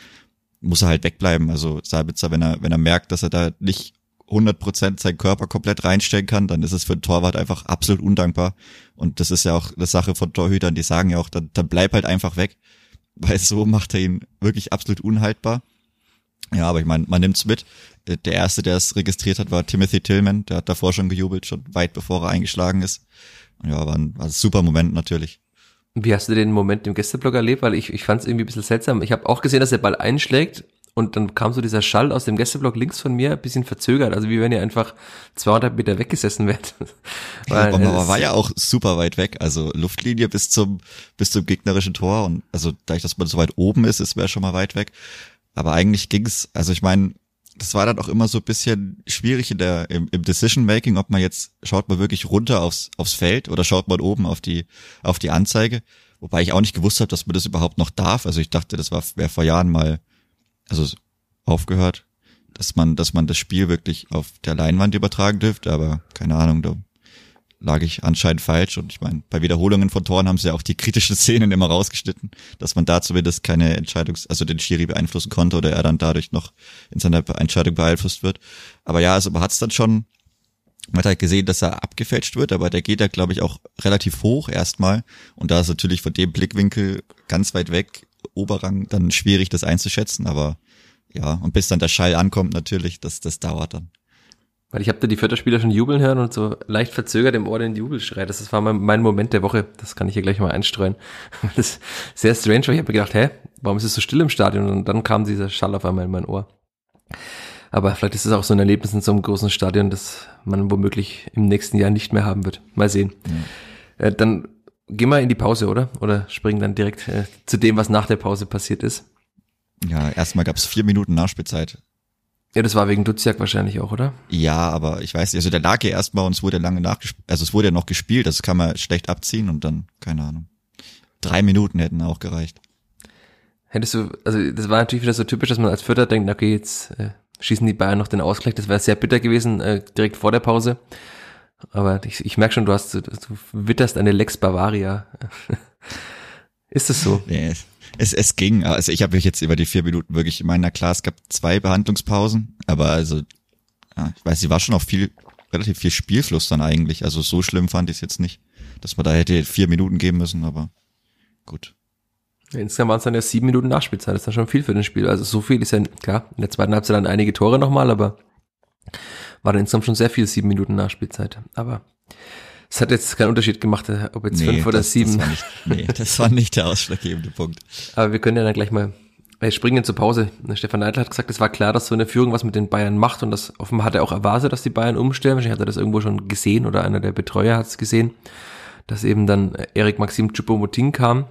muss er halt wegbleiben. Also Sabitzer, wenn er, wenn er merkt, dass er da nicht 100% seinen Körper komplett reinstellen kann, dann ist es für einen Torwart einfach absolut undankbar. Und das ist ja auch eine Sache von Torhütern, die sagen ja auch, dann, dann bleib halt einfach weg, weil so macht er ihn wirklich absolut unhaltbar. Ja, aber ich meine, man nimmt's mit. Äh, der erste, der es registriert hat, war Timothy Tillman. Der hat davor schon gejubelt, schon weit bevor er eingeschlagen ist. Ja, war ein, war ein super Moment natürlich. Wie hast du den Moment im Gästeblock erlebt? Weil ich, ich fand es irgendwie ein bisschen seltsam. Ich habe auch gesehen, dass der Ball einschlägt und dann kam so dieser Schall aus dem Gästeblock links von mir, ein bisschen verzögert, also wie wenn ihr einfach 200 Meter weggesessen wärt. Weil, ja, aber war ja auch super weit weg, also Luftlinie bis zum, bis zum gegnerischen Tor und also dadurch, dass man so weit oben ist, ist wäre schon mal weit weg. Aber eigentlich ging's, also ich meine, das war dann auch immer so ein bisschen schwierig in der, im, im Decision Making, ob man jetzt, schaut man wirklich runter aufs, aufs Feld oder schaut man oben auf die, auf die Anzeige. Wobei ich auch nicht gewusst habe, dass man das überhaupt noch darf. Also ich dachte, das war, wäre vor Jahren mal also aufgehört, dass man, dass man das Spiel wirklich auf der Leinwand übertragen dürfte, aber keine Ahnung, da lag ich anscheinend falsch und ich meine, bei Wiederholungen von Toren haben sie ja auch die kritischen Szenen immer rausgeschnitten, dass man da zumindest keine Entscheidungs-, also den Schiri beeinflussen konnte oder er dann dadurch noch in seiner Entscheidung beeinflusst wird. Aber ja, also man hat es dann schon, man hat halt gesehen, dass er abgefälscht wird, aber der geht ja, glaube ich, auch relativ hoch erstmal und da ist natürlich von dem Blickwinkel ganz weit weg Oberrang dann schwierig, das einzuschätzen, aber ja, und bis dann der Schall ankommt, natürlich, das, das dauert dann. Weil ich habe da die Vierterspieler schon jubeln hören und so leicht verzögert im Ohr den Jubelschrei. Das war mein, mein Moment der Woche. Das kann ich hier gleich mal einstreuen. Das ist sehr strange, weil ich habe mir gedacht, hä, warum ist es so still im Stadion? Und dann kam dieser Schall auf einmal in mein Ohr. Aber vielleicht ist es auch so ein Erlebnis in so einem großen Stadion, das man womöglich im nächsten Jahr nicht mehr haben wird. Mal sehen. Ja. Äh, dann gehen wir in die Pause, oder? Oder springen dann direkt äh, zu dem, was nach der Pause passiert ist? Ja, erstmal gab es vier Minuten Nachspielzeit. Ja, das war wegen Duziak wahrscheinlich auch, oder? Ja, aber ich weiß nicht, also der lag ja erstmal und es wurde lange nachgespielt, also es wurde ja noch gespielt, das kann man schlecht abziehen und dann, keine Ahnung. Drei Minuten hätten auch gereicht. Hättest du, also das war natürlich wieder so typisch, dass man als Vierter denkt, okay, jetzt äh, schießen die Bayern noch den Ausgleich, das wäre sehr bitter gewesen, äh, direkt vor der Pause. Aber ich, ich merke schon, du hast, du witterst eine Lex Bavaria. Ist das so? Nee, es, es ging. Also ich habe mich jetzt über die vier Minuten wirklich, in meiner klar, es gab zwei Behandlungspausen, aber also, ja, ich weiß, sie war schon auch viel, relativ viel Spielfluss dann eigentlich. Also so schlimm fand ich es jetzt nicht, dass man da hätte vier Minuten geben müssen, aber gut. insgesamt waren es dann ja sieben Minuten Nachspielzeit, das ist dann schon viel für den Spiel. Also so viel ist ja, klar, in der zweiten Halbzeit dann einige Tore nochmal, aber war dann insgesamt schon sehr viel, sieben Minuten Nachspielzeit. Aber es hat jetzt keinen Unterschied gemacht, ob jetzt nee, fünf oder das, sieben. Das war, nicht, nee, das war nicht der ausschlaggebende Punkt. Aber wir können ja dann gleich mal wir springen zur Pause. Stefan Neidl hat gesagt, es war klar, dass so eine Führung was mit den Bayern macht und das offenbar hat er auch erwartet, dass die Bayern umstellen. Wahrscheinlich hat er das irgendwo schon gesehen oder einer der Betreuer hat es gesehen, dass eben dann Erik Maxim Choupo-Moting kam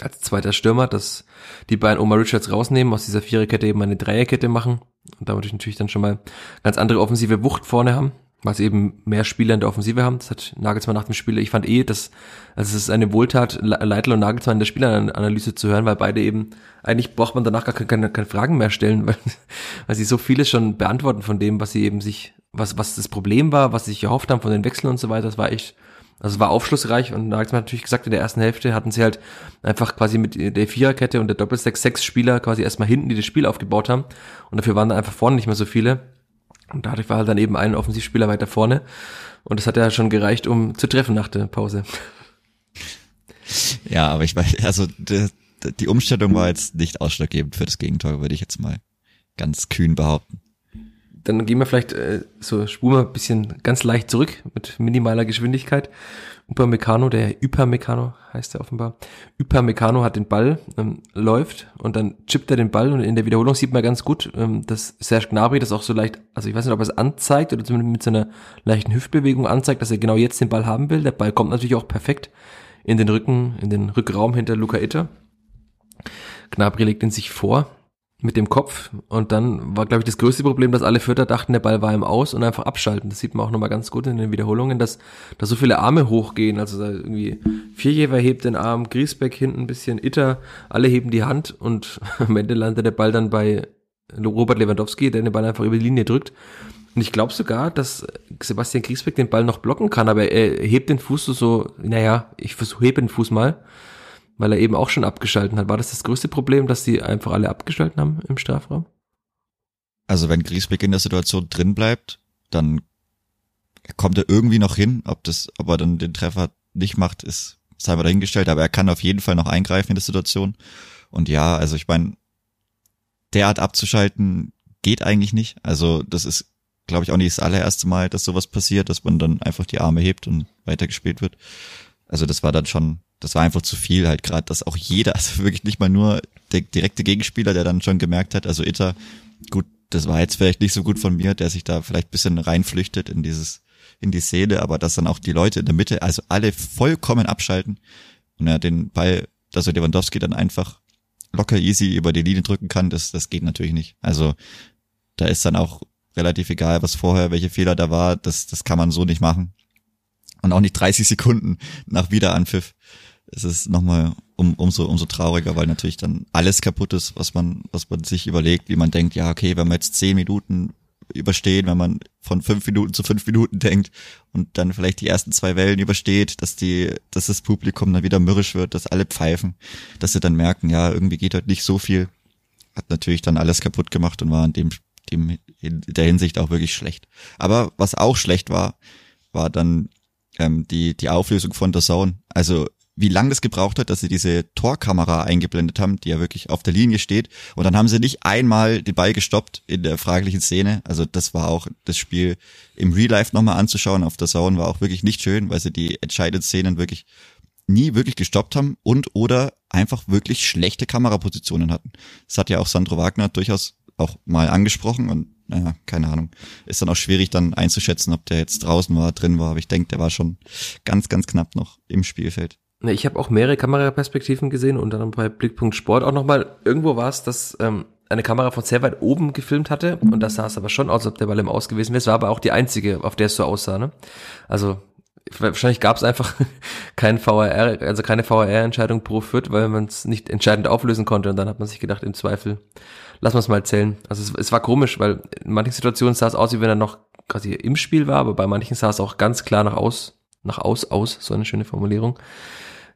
als zweiter Stürmer, dass die beiden Omar Richards rausnehmen, aus dieser Viererkette eben eine Dreierkette machen und damit natürlich dann schon mal ganz andere offensive Wucht vorne haben. weil sie eben mehr Spieler in der Offensive haben. Das hat Nagelsmann nach dem Spiel, ich fand eh, dass, also es ist eine Wohltat, Leitl und Nagelsmann in der Spieleranalyse zu hören, weil beide eben, eigentlich braucht man danach gar keine, keine Fragen mehr stellen, weil, weil sie so vieles schon beantworten von dem, was sie eben sich, was, was das Problem war, was sie sich erhofft haben von den Wechseln und so weiter. Das war echt, also war aufschlussreich und Nagelsmann hat natürlich gesagt, in der ersten Hälfte hatten sie halt einfach quasi mit der Viererkette und der Doppelsechs sechs Spieler quasi erstmal hinten, die das Spiel aufgebaut haben und dafür waren dann einfach vorne nicht mehr so viele und dadurch war halt dann eben ein Offensivspieler weiter vorne. Und das hat ja schon gereicht, um zu treffen nach der Pause. Ja, aber ich weiß, also die, die Umstellung war jetzt nicht ausschlaggebend für das Gegentor, würde ich jetzt mal ganz kühn behaupten. Dann gehen wir vielleicht äh, so spuren wir ein bisschen ganz leicht zurück mit minimaler Geschwindigkeit Upamecano, der Hypermecano heißt er offenbar. Hypermecano hat den Ball, ähm, läuft und dann chippt er den Ball und in der Wiederholung sieht man ganz gut, ähm, dass Serge Gnabry das auch so leicht, also ich weiß nicht, ob er es anzeigt oder zumindest mit so einer leichten Hüftbewegung anzeigt, dass er genau jetzt den Ball haben will. Der Ball kommt natürlich auch perfekt in den Rücken, in den Rückraum hinter Luca Itter. Gnabry legt ihn sich vor mit dem Kopf. Und dann war, glaube ich, das größte Problem, dass alle Vierter dachten, der Ball war im Aus und einfach abschalten. Das sieht man auch nochmal ganz gut in den Wiederholungen, dass da so viele Arme hochgehen. Also irgendwie Vierjever hebt den Arm, Griesbeck hinten ein bisschen, Itter, alle heben die Hand und am Ende landet der Ball dann bei Robert Lewandowski, der den Ball einfach über die Linie drückt. Und ich glaube sogar, dass Sebastian Griesbeck den Ball noch blocken kann, aber er hebt den Fuß so, so naja, ich versuche, hebe den Fuß mal weil er eben auch schon abgeschalten hat. War das das größte Problem, dass die einfach alle abgeschalten haben im Strafraum? Also wenn Griesbeck in der Situation drin bleibt, dann kommt er irgendwie noch hin. Ob das, ob er dann den Treffer nicht macht, ist sei mal dahingestellt. Aber er kann auf jeden Fall noch eingreifen in der Situation. Und ja, also ich meine, derart abzuschalten geht eigentlich nicht. Also das ist, glaube ich, auch nicht das allererste Mal, dass sowas passiert, dass man dann einfach die Arme hebt und weitergespielt wird. Also das war dann schon das war einfach zu viel halt gerade, dass auch jeder, also wirklich nicht mal nur der direkte Gegenspieler, der dann schon gemerkt hat, also Itter, gut, das war jetzt vielleicht nicht so gut von mir, der sich da vielleicht bisschen reinflüchtet in dieses, in die Szene, aber dass dann auch die Leute in der Mitte, also alle vollkommen abschalten und er den Ball, dass er Lewandowski dann einfach locker easy über die Linie drücken kann, das, das geht natürlich nicht. Also da ist dann auch relativ egal, was vorher, welche Fehler da war, das, das kann man so nicht machen. Und auch nicht 30 Sekunden nach Wiederanpfiff es ist nochmal um, umso, umso trauriger, weil natürlich dann alles kaputt ist, was man, was man sich überlegt, wie man denkt, ja, okay, wenn wir jetzt zehn Minuten überstehen, wenn man von fünf Minuten zu fünf Minuten denkt und dann vielleicht die ersten zwei Wellen übersteht, dass die, dass das Publikum dann wieder mürrisch wird, dass alle pfeifen, dass sie dann merken, ja, irgendwie geht heute nicht so viel, hat natürlich dann alles kaputt gemacht und war in dem, dem in der Hinsicht auch wirklich schlecht. Aber was auch schlecht war, war dann ähm, die die Auflösung von der Zone. Also wie lang das gebraucht hat, dass sie diese Torkamera eingeblendet haben, die ja wirklich auf der Linie steht. Und dann haben sie nicht einmal den Ball gestoppt in der fraglichen Szene. Also das war auch das Spiel im Real Life nochmal anzuschauen auf der Zone war auch wirklich nicht schön, weil sie die entscheidenden Szenen wirklich nie wirklich gestoppt haben und oder einfach wirklich schlechte Kamerapositionen hatten. Das hat ja auch Sandro Wagner durchaus auch mal angesprochen und naja, keine Ahnung. Ist dann auch schwierig dann einzuschätzen, ob der jetzt draußen war, drin war, aber ich denke, der war schon ganz, ganz knapp noch im Spielfeld. Ne, ich habe auch mehrere Kameraperspektiven gesehen und dann bei Blickpunkt Sport auch nochmal. Irgendwo war es, dass ähm, eine Kamera von sehr weit oben gefilmt hatte und das sah es aber schon aus, als ob der Ball im Aus gewesen wäre. Es war aber auch die einzige, auf der es so aussah. Ne? Also wahrscheinlich gab es einfach kein VAR, also keine VAR-Entscheidung pro Fürth, weil man es nicht entscheidend auflösen konnte und dann hat man sich gedacht, im Zweifel lass es mal zählen. Also es, es war komisch, weil in manchen Situationen sah es aus, wie wenn er noch quasi im Spiel war, aber bei manchen sah es auch ganz klar nach aus, nach aus aus, so eine schöne Formulierung.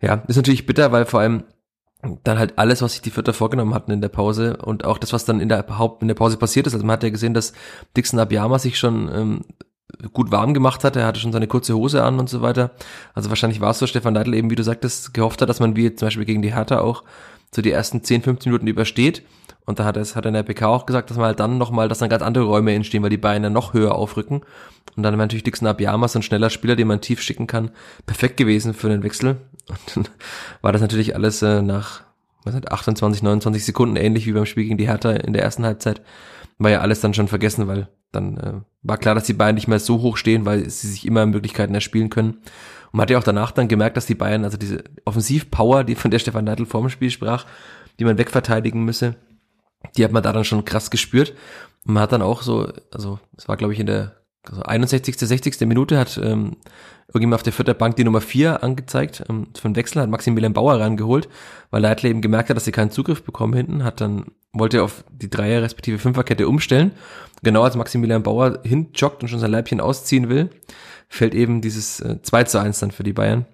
Ja, ist natürlich bitter, weil vor allem dann halt alles, was sich die Vierter vorgenommen hatten in der Pause und auch das, was dann in der Haupt in der Pause passiert ist. Also man hat ja gesehen, dass Dixon Abiyama sich schon ähm, gut warm gemacht hat. Er hatte schon seine kurze Hose an und so weiter. Also wahrscheinlich war es so, Stefan Neidl eben, wie du sagtest, gehofft hat, dass man wie zum Beispiel gegen die Hertha auch so die ersten 10, 15 Minuten übersteht. Und da hat er, hat er in der PK auch gesagt, dass man halt dann nochmal, dass dann ganz andere Räume entstehen, weil die Beine noch höher aufrücken. Und dann wäre natürlich Dixon Abiyama so ein schneller Spieler, den man tief schicken kann, perfekt gewesen für den Wechsel. Und dann war das natürlich alles äh, nach was nicht, 28, 29 Sekunden ähnlich wie beim Spiel gegen die Hertha in der ersten Halbzeit. War ja alles dann schon vergessen, weil dann äh, war klar, dass die Bayern nicht mehr so hoch stehen, weil sie sich immer Möglichkeiten erspielen können. Und man hat ja auch danach dann gemerkt, dass die Bayern, also diese Offensivpower, die von der Stefan Neidl vorm Spiel sprach, die man wegverteidigen müsse, die hat man da dann schon krass gespürt. Und man hat dann auch so, also es war glaube ich in der also 61., 60. Minute hat ähm, irgendjemand auf der vierten Bank die Nummer 4 angezeigt. Ähm, für den Wechsel hat Maximilian Bauer rangeholt, weil Leitler eben gemerkt hat, dass sie keinen Zugriff bekommen hinten, hat dann, wollte auf die Dreier- respektive Fünferkette umstellen. Genau als Maximilian Bauer hinjoggt und schon sein Leibchen ausziehen will, fällt eben dieses äh, 2 zu 1 dann für die Bayern.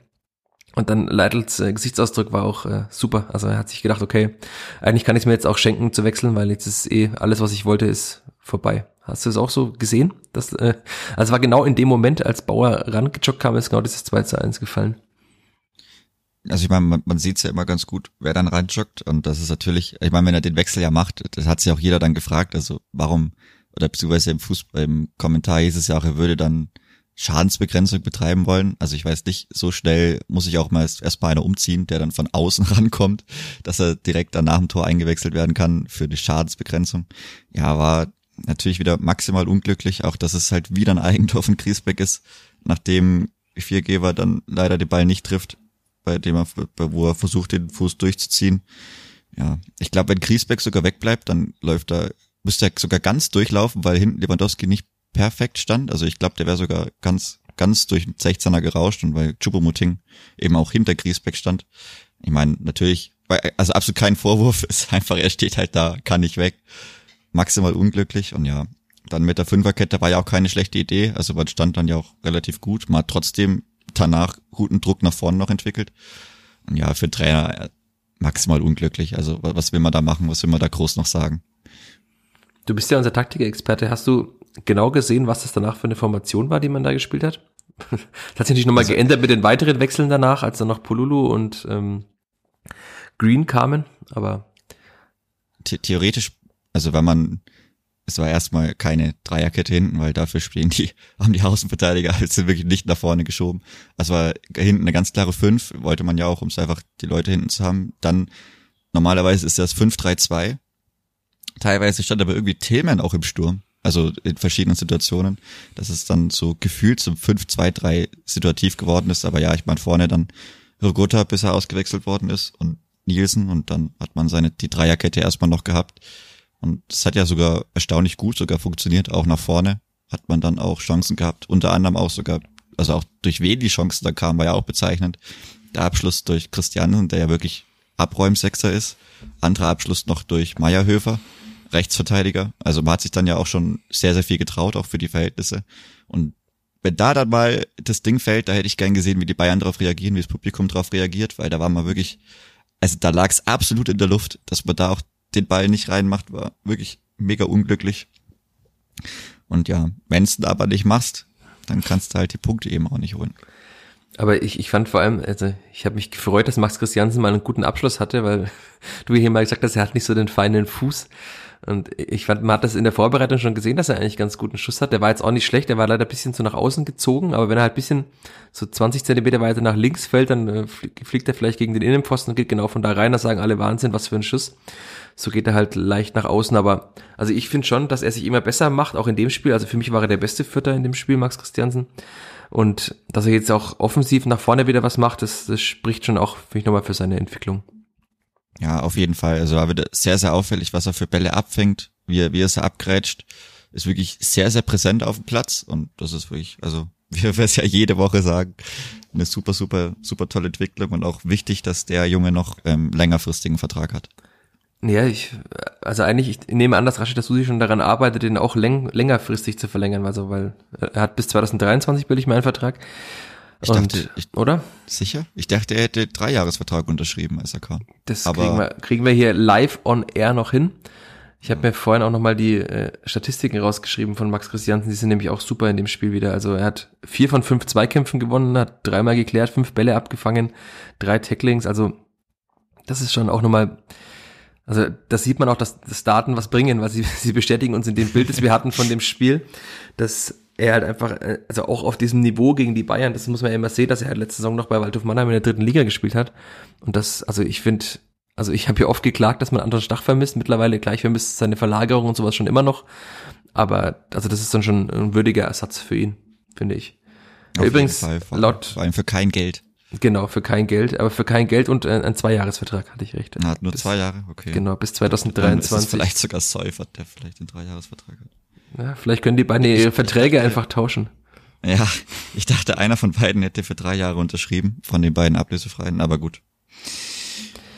Und dann Leitels äh, Gesichtsausdruck war auch äh, super. Also er hat sich gedacht, okay, eigentlich kann ich es mir jetzt auch schenken zu wechseln, weil jetzt ist eh alles, was ich wollte, ist vorbei. Hast du es auch so gesehen? Das, äh, also war genau in dem Moment, als Bauer rangejoggt kam, ist genau dieses 2 zu 1 gefallen. Also ich meine, man, man sieht es ja immer ganz gut, wer dann reinjoggt. Und das ist natürlich, ich meine, wenn er den Wechsel ja macht, das hat sich auch jeder dann gefragt, also warum, oder beziehungsweise im Fußball, im Kommentar hieß es ja auch, er würde dann Schadensbegrenzung betreiben wollen. Also ich weiß nicht, so schnell muss ich auch mal erst mal einer umziehen, der dann von außen rankommt, dass er direkt dann nach dem Tor eingewechselt werden kann für die Schadensbegrenzung. Ja, war natürlich wieder maximal unglücklich, auch dass es halt wieder ein Eigentor von Griesbeck ist, nachdem Viergeber dann leider den Ball nicht trifft, bei dem er, wo er versucht, den Fuß durchzuziehen. Ja, ich glaube, wenn Griesbeck sogar wegbleibt, dann läuft er, müsste er sogar ganz durchlaufen, weil hinten Lewandowski nicht perfekt stand. Also ich glaube, der wäre sogar ganz, ganz durch 16er gerauscht und weil Chupomuting eben auch hinter Griesbeck stand. Ich meine, natürlich, also absolut kein Vorwurf, ist einfach, er steht halt da, kann nicht weg. Maximal unglücklich und ja, dann mit der Fünferkette war ja auch keine schlechte Idee. Also man stand dann ja auch relativ gut. Hat trotzdem danach guten Druck nach vorne noch entwickelt. Und ja, für Trainer äh, maximal unglücklich. Also was will man da machen? Was will man da groß noch sagen? Du bist ja unser Taktikexperte. Hast du genau gesehen, was das danach für eine Formation war, die man da gespielt hat? das hat sich natürlich nochmal also, geändert mit den weiteren Wechseln danach, als dann noch Polulu und ähm, Green kamen, aber the theoretisch, also wenn man, es war erstmal keine Dreierkette hinten, weil dafür spielen die, haben die Außenverteidiger also wirklich nicht nach vorne geschoben. Also war hinten eine ganz klare 5, wollte man ja auch, um es einfach die Leute hinten zu haben. Dann normalerweise ist das 5-3-2. Teilweise stand aber irgendwie Tillman auch im Sturm also in verschiedenen Situationen, dass es dann so gefühlt zum 5-2-3 situativ geworden ist. Aber ja, ich meine vorne dann Rogota, bis er ausgewechselt worden ist und Nielsen und dann hat man seine die Dreierkette erstmal noch gehabt. Und es hat ja sogar erstaunlich gut sogar funktioniert, auch nach vorne hat man dann auch Chancen gehabt, unter anderem auch sogar, also auch durch wen die Chancen da kamen, war ja auch bezeichnend. Der Abschluss durch Christiansen, der ja wirklich Abräumsechser ist, anderer Abschluss noch durch Meierhöfer Rechtsverteidiger. Also man hat sich dann ja auch schon sehr, sehr viel getraut, auch für die Verhältnisse. Und wenn da dann mal das Ding fällt, da hätte ich gern gesehen, wie die Bayern darauf reagieren, wie das Publikum darauf reagiert, weil da war man wirklich, also da lag es absolut in der Luft, dass man da auch den Ball nicht reinmacht, war wirklich mega unglücklich. Und ja, wenn es aber nicht machst, dann kannst du halt die Punkte eben auch nicht holen. Aber ich, ich fand vor allem, also ich habe mich gefreut, dass Max Christiansen mal einen guten Abschluss hatte, weil du hier mal gesagt hast, er hat nicht so den feinen Fuß. Und ich fand, man hat das in der Vorbereitung schon gesehen, dass er eigentlich ganz guten Schuss hat. Der war jetzt auch nicht schlecht, der war leider ein bisschen so nach außen gezogen, aber wenn er halt ein bisschen so 20 Zentimeter weiter nach links fällt, dann äh, fliegt er vielleicht gegen den Innenpfosten und geht genau von da rein. Da sagen alle Wahnsinn, was für ein Schuss. So geht er halt leicht nach außen, aber also ich finde schon, dass er sich immer besser macht, auch in dem Spiel. Also für mich war er der beste Vierter in dem Spiel, Max Christiansen. Und dass er jetzt auch offensiv nach vorne wieder was macht, das, das spricht schon auch, finde ich, nochmal für seine Entwicklung. Ja, auf jeden Fall. Also war wieder sehr, sehr auffällig, was er für Bälle abfängt, wie er, wie er sie abgrätscht. Ist wirklich sehr, sehr präsent auf dem Platz und das ist wirklich, also wie wir es ja jede Woche sagen, eine super, super, super tolle Entwicklung und auch wichtig, dass der Junge noch ähm, längerfristigen Vertrag hat. Ja, ich, also eigentlich, ich nehme an, dass Rashid Susi schon daran arbeitet, den auch läng, längerfristig zu verlängern, also weil er hat bis 2023 bilde ich meinen Vertrag. Ich und, dachte, ich, oder? Sicher? Ich dachte, er hätte drei Jahresvertrag unterschrieben, als er kam. Das Aber kriegen, wir, kriegen wir hier live on air noch hin. Ich habe mir vorhin auch nochmal die äh, Statistiken rausgeschrieben von Max Christiansen, die sind nämlich auch super in dem Spiel wieder. Also er hat vier von fünf Zweikämpfen gewonnen, hat dreimal geklärt, fünf Bälle abgefangen, drei Tacklings, also das ist schon auch nochmal, also das sieht man auch, dass, dass Daten was bringen, weil sie, sie bestätigen uns in dem Bild, das wir hatten von dem Spiel, dass er halt einfach, äh, also auch auf diesem Niveau gegen die Bayern, das muss man ja immer sehen, dass er halt letzte Saison noch bei Waldhof Mannheim in der dritten Liga gespielt hat. Und das, also ich finde, also ich habe ja oft geklagt, dass man Anton Stach vermisst, mittlerweile gleich vermisst seine Verlagerung und sowas schon immer noch. Aber also das ist dann schon ein würdiger Ersatz für ihn, finde ich. Auf Übrigens, Fall, vor, laut vor allem für kein Geld. Genau, für kein Geld, aber für kein Geld und ein, ein Zweijahresvertrag hatte ich recht. Er hat nur bis, zwei Jahre, okay. Genau, bis 2023. Dann ist vielleicht sogar Seufert, der vielleicht den Dreijahresvertrag hat. Ja, vielleicht können die beiden ihre Verträge einfach tauschen. Ja, ich dachte, einer von beiden hätte für drei Jahre unterschrieben, von den beiden Ablösefreien, aber gut.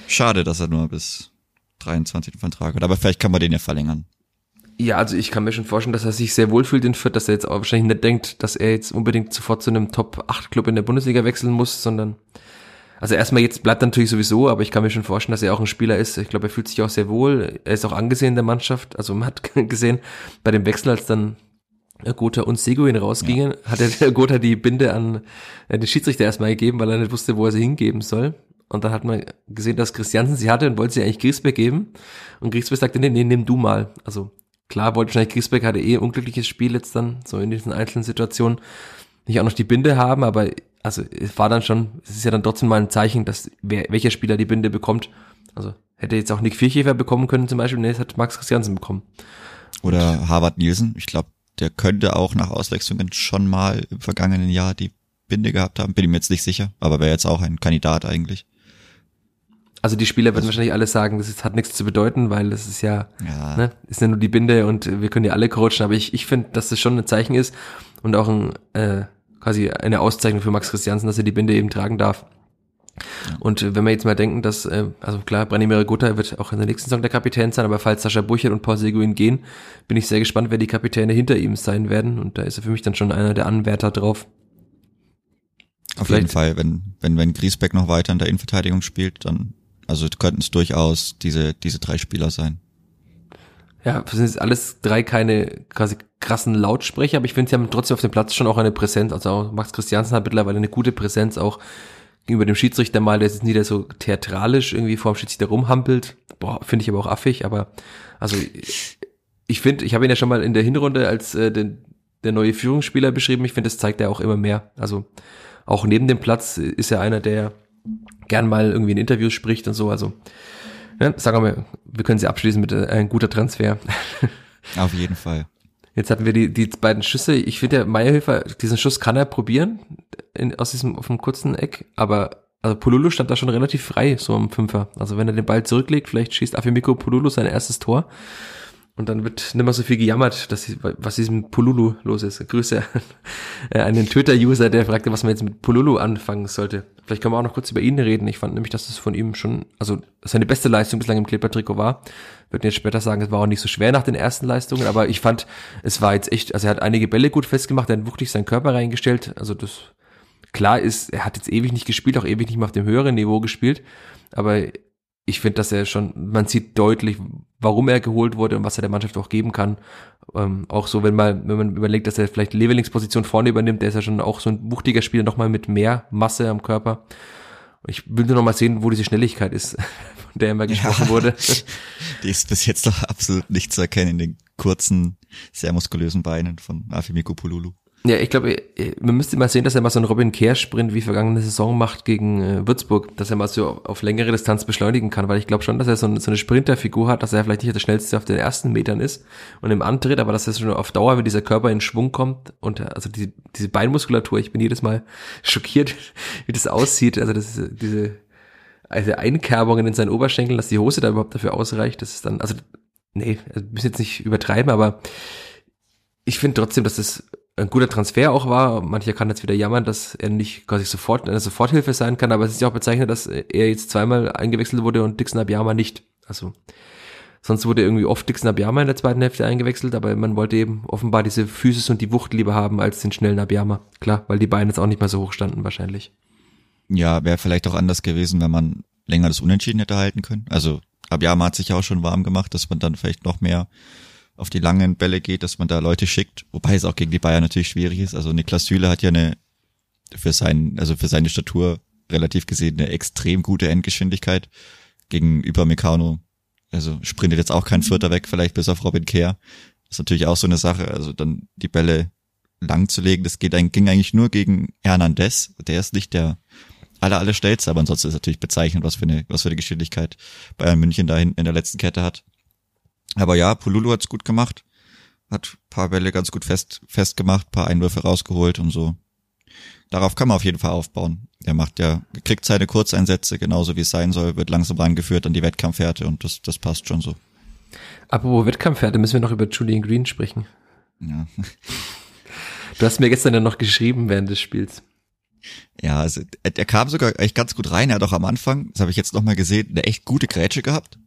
Schade, dass er nur bis 23 den Vertrag hat, aber vielleicht kann man den ja verlängern. Ja, also ich kann mir schon vorstellen, dass er sich sehr wohlfühlt in Fürth, dass er jetzt auch wahrscheinlich nicht denkt, dass er jetzt unbedingt sofort zu einem Top-8-Club in der Bundesliga wechseln muss, sondern also erstmal jetzt bleibt er natürlich sowieso, aber ich kann mir schon vorstellen, dass er auch ein Spieler ist. Ich glaube, er fühlt sich auch sehr wohl. Er ist auch angesehen in der Mannschaft. Also man hat gesehen, bei dem Wechsel, als dann Gotha und Seguin rausgingen, ja. hat der Gotha die Binde an den Schiedsrichter erstmal gegeben, weil er nicht wusste, wo er sie hingeben soll. Und dann hat man gesehen, dass Christiansen sie hatte und wollte sie eigentlich Griesbeck geben. Und Griesbeck sagte, nee, nee, nimm du mal. Also klar wollte wahrscheinlich Griesbeck hatte eh ein unglückliches Spiel jetzt dann, so in diesen einzelnen Situationen, nicht auch noch die Binde haben, aber also es war dann schon, es ist ja dann trotzdem mal ein Zeichen, dass wer, welcher Spieler die Binde bekommt. Also hätte jetzt auch Nick Vierchefer bekommen können zum Beispiel, nee, das hat Max Christiansen bekommen. Oder Harvard Nielsen, ich glaube, der könnte auch nach Auswechslungen schon mal im vergangenen Jahr die Binde gehabt haben, bin ich mir jetzt nicht sicher, aber wäre jetzt auch ein Kandidat eigentlich. Also die Spieler werden also, wahrscheinlich alle sagen, das hat nichts zu bedeuten, weil das ist ja, ja. Ne, ist ja nur die Binde und wir können ja alle coachen, aber ich, ich finde, dass das schon ein Zeichen ist und auch ein, äh, quasi eine Auszeichnung für Max Christiansen, dass er die Binde eben tragen darf. Ja. Und wenn wir jetzt mal denken, dass, äh, also klar, Branimir Gutta wird auch in der nächsten Saison der Kapitän sein, aber falls Sascha Burchert und Paul Seguin gehen, bin ich sehr gespannt, wer die Kapitäne hinter ihm sein werden. Und da ist er für mich dann schon einer der Anwärter drauf. Auf Vielleicht. jeden Fall, wenn, wenn, wenn Griesbeck noch weiter in der Innenverteidigung spielt, dann, also könnten es durchaus diese, diese drei Spieler sein. Ja, das sind jetzt alles drei keine quasi krassen Lautsprecher, aber ich finde, sie haben trotzdem auf dem Platz schon auch eine Präsenz. Also auch Max Christiansen hat mittlerweile eine gute Präsenz, auch gegenüber dem Schiedsrichter mal, der ist nicht so theatralisch irgendwie vor dem Schiedsrichter rumhampelt. Boah, finde ich aber auch affig, aber also ich finde, ich habe ihn ja schon mal in der Hinrunde als äh, den, der neue Führungsspieler beschrieben. Ich finde, das zeigt er auch immer mehr. Also auch neben dem Platz ist er einer, der gern mal irgendwie in Interviews spricht und so. Also ja, sagen wir, wir können sie abschließen mit äh, ein guter Transfer. Auf jeden Fall. Jetzt hatten wir die, die beiden Schüsse. Ich finde, der Meierhilfer, diesen Schuss kann er probieren in, aus diesem auf dem kurzen Eck, aber also Polulu stand da schon relativ frei, so am Fünfer. Also wenn er den Ball zurücklegt, vielleicht schießt Afimiko Polulu sein erstes Tor. Und dann wird nicht mehr so viel gejammert, dass was diesem Pululu los ist. Grüße an einen Twitter-User, der fragte, was man jetzt mit Pululu anfangen sollte. Vielleicht können wir auch noch kurz über ihn reden. Ich fand nämlich, dass es von ihm schon, also seine beste Leistung bislang im Kleber-Trikot war. Würden jetzt später sagen, es war auch nicht so schwer nach den ersten Leistungen, aber ich fand, es war jetzt echt, also er hat einige Bälle gut festgemacht, er hat wirklich seinen Körper reingestellt. Also das, klar ist, er hat jetzt ewig nicht gespielt, auch ewig nicht mehr auf dem höheren Niveau gespielt. Aber ich finde, dass er schon, man sieht deutlich, warum er geholt wurde und was er der Mannschaft auch geben kann. Ähm, auch so, wenn mal, wenn man überlegt, dass er vielleicht Levelings Position vorne übernimmt, der ist ja schon auch so ein wuchtiger Spieler, nochmal mit mehr Masse am Körper. Ich will nur noch mal sehen, wo diese Schnelligkeit ist, von der immer gesprochen ja, wurde. Die ist bis jetzt noch absolut nicht zu erkennen in den kurzen, sehr muskulösen Beinen von Afimiko Pululu. Ja, ich glaube, man müsste mal sehen, dass er mal so einen Robin Kehr-Sprint wie vergangene Saison macht gegen äh, Würzburg, dass er mal so auf längere Distanz beschleunigen kann, weil ich glaube schon, dass er so, so eine Sprinterfigur hat, dass er vielleicht nicht der schnellste auf den ersten Metern ist und im Antritt, aber dass er schon auf Dauer, wenn dieser Körper in Schwung kommt und also diese, diese Beinmuskulatur, ich bin jedes Mal schockiert, wie das aussieht, also das ist diese also Einkerbungen in seinen Oberschenkeln, dass die Hose da überhaupt dafür ausreicht, das ist dann, also nee, wir müssen jetzt nicht übertreiben, aber ich finde trotzdem, dass das ein guter Transfer auch war. Mancher kann jetzt wieder jammern, dass er nicht quasi sofort eine Soforthilfe sein kann, aber es ist ja auch bezeichnet, dass er jetzt zweimal eingewechselt wurde und Dixon Abiyama nicht. Also sonst wurde irgendwie oft Dixon Abiyama in der zweiten Hälfte eingewechselt, aber man wollte eben offenbar diese Physis und die Wucht lieber haben als den schnellen Abiyama. Klar, weil die Beine jetzt auch nicht mehr so hoch standen wahrscheinlich. Ja, wäre vielleicht auch anders gewesen, wenn man länger das Unentschieden hätte halten können. Also Abiyama hat sich ja auch schon warm gemacht, dass man dann vielleicht noch mehr auf die langen Bälle geht, dass man da Leute schickt, wobei es auch gegen die Bayern natürlich schwierig ist. Also Niklas Süle hat ja eine für sein, also für seine Statur relativ gesehen eine extrem gute Endgeschwindigkeit gegenüber Meccano. Also sprintet jetzt auch kein Vierter weg, vielleicht bis auf Robin. Das ist natürlich auch so eine Sache. Also dann die Bälle lang zu legen, das geht, ging eigentlich nur gegen Hernandez. Der ist nicht der aller, aller schnellste, aber ansonsten ist natürlich bezeichnend, was für eine, was für eine Geschwindigkeit Bayern München da hinten in der letzten Kette hat. Aber ja, Pululu hat's gut gemacht. Hat paar Bälle ganz gut fest, festgemacht, paar Einwürfe rausgeholt und so. Darauf kann man auf jeden Fall aufbauen. Er macht ja, kriegt seine Kurzeinsätze, genauso wie es sein soll, wird langsam rangeführt an die Wettkampfhärte und das, das passt schon so. Apropos Wettkampfhärte, müssen wir noch über Julian Green sprechen. Ja. Du hast mir gestern ja noch geschrieben während des Spiels. Ja, also er, er kam sogar echt ganz gut rein. Er hat auch am Anfang, das habe ich jetzt nochmal gesehen, eine echt gute Grätsche gehabt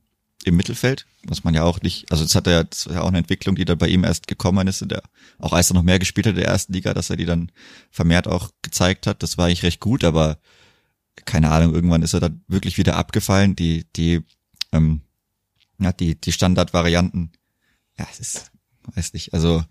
im Mittelfeld, was man ja auch nicht, also das hat er, das war ja auch eine Entwicklung, die dann bei ihm erst gekommen ist, der, auch als er noch mehr gespielt hat in der ersten Liga, dass er die dann vermehrt auch gezeigt hat. Das war eigentlich recht gut, aber keine Ahnung, irgendwann ist er dann wirklich wieder abgefallen. Die, die, ähm, ja, die, die Standardvarianten, ja, es ist, weiß nicht, also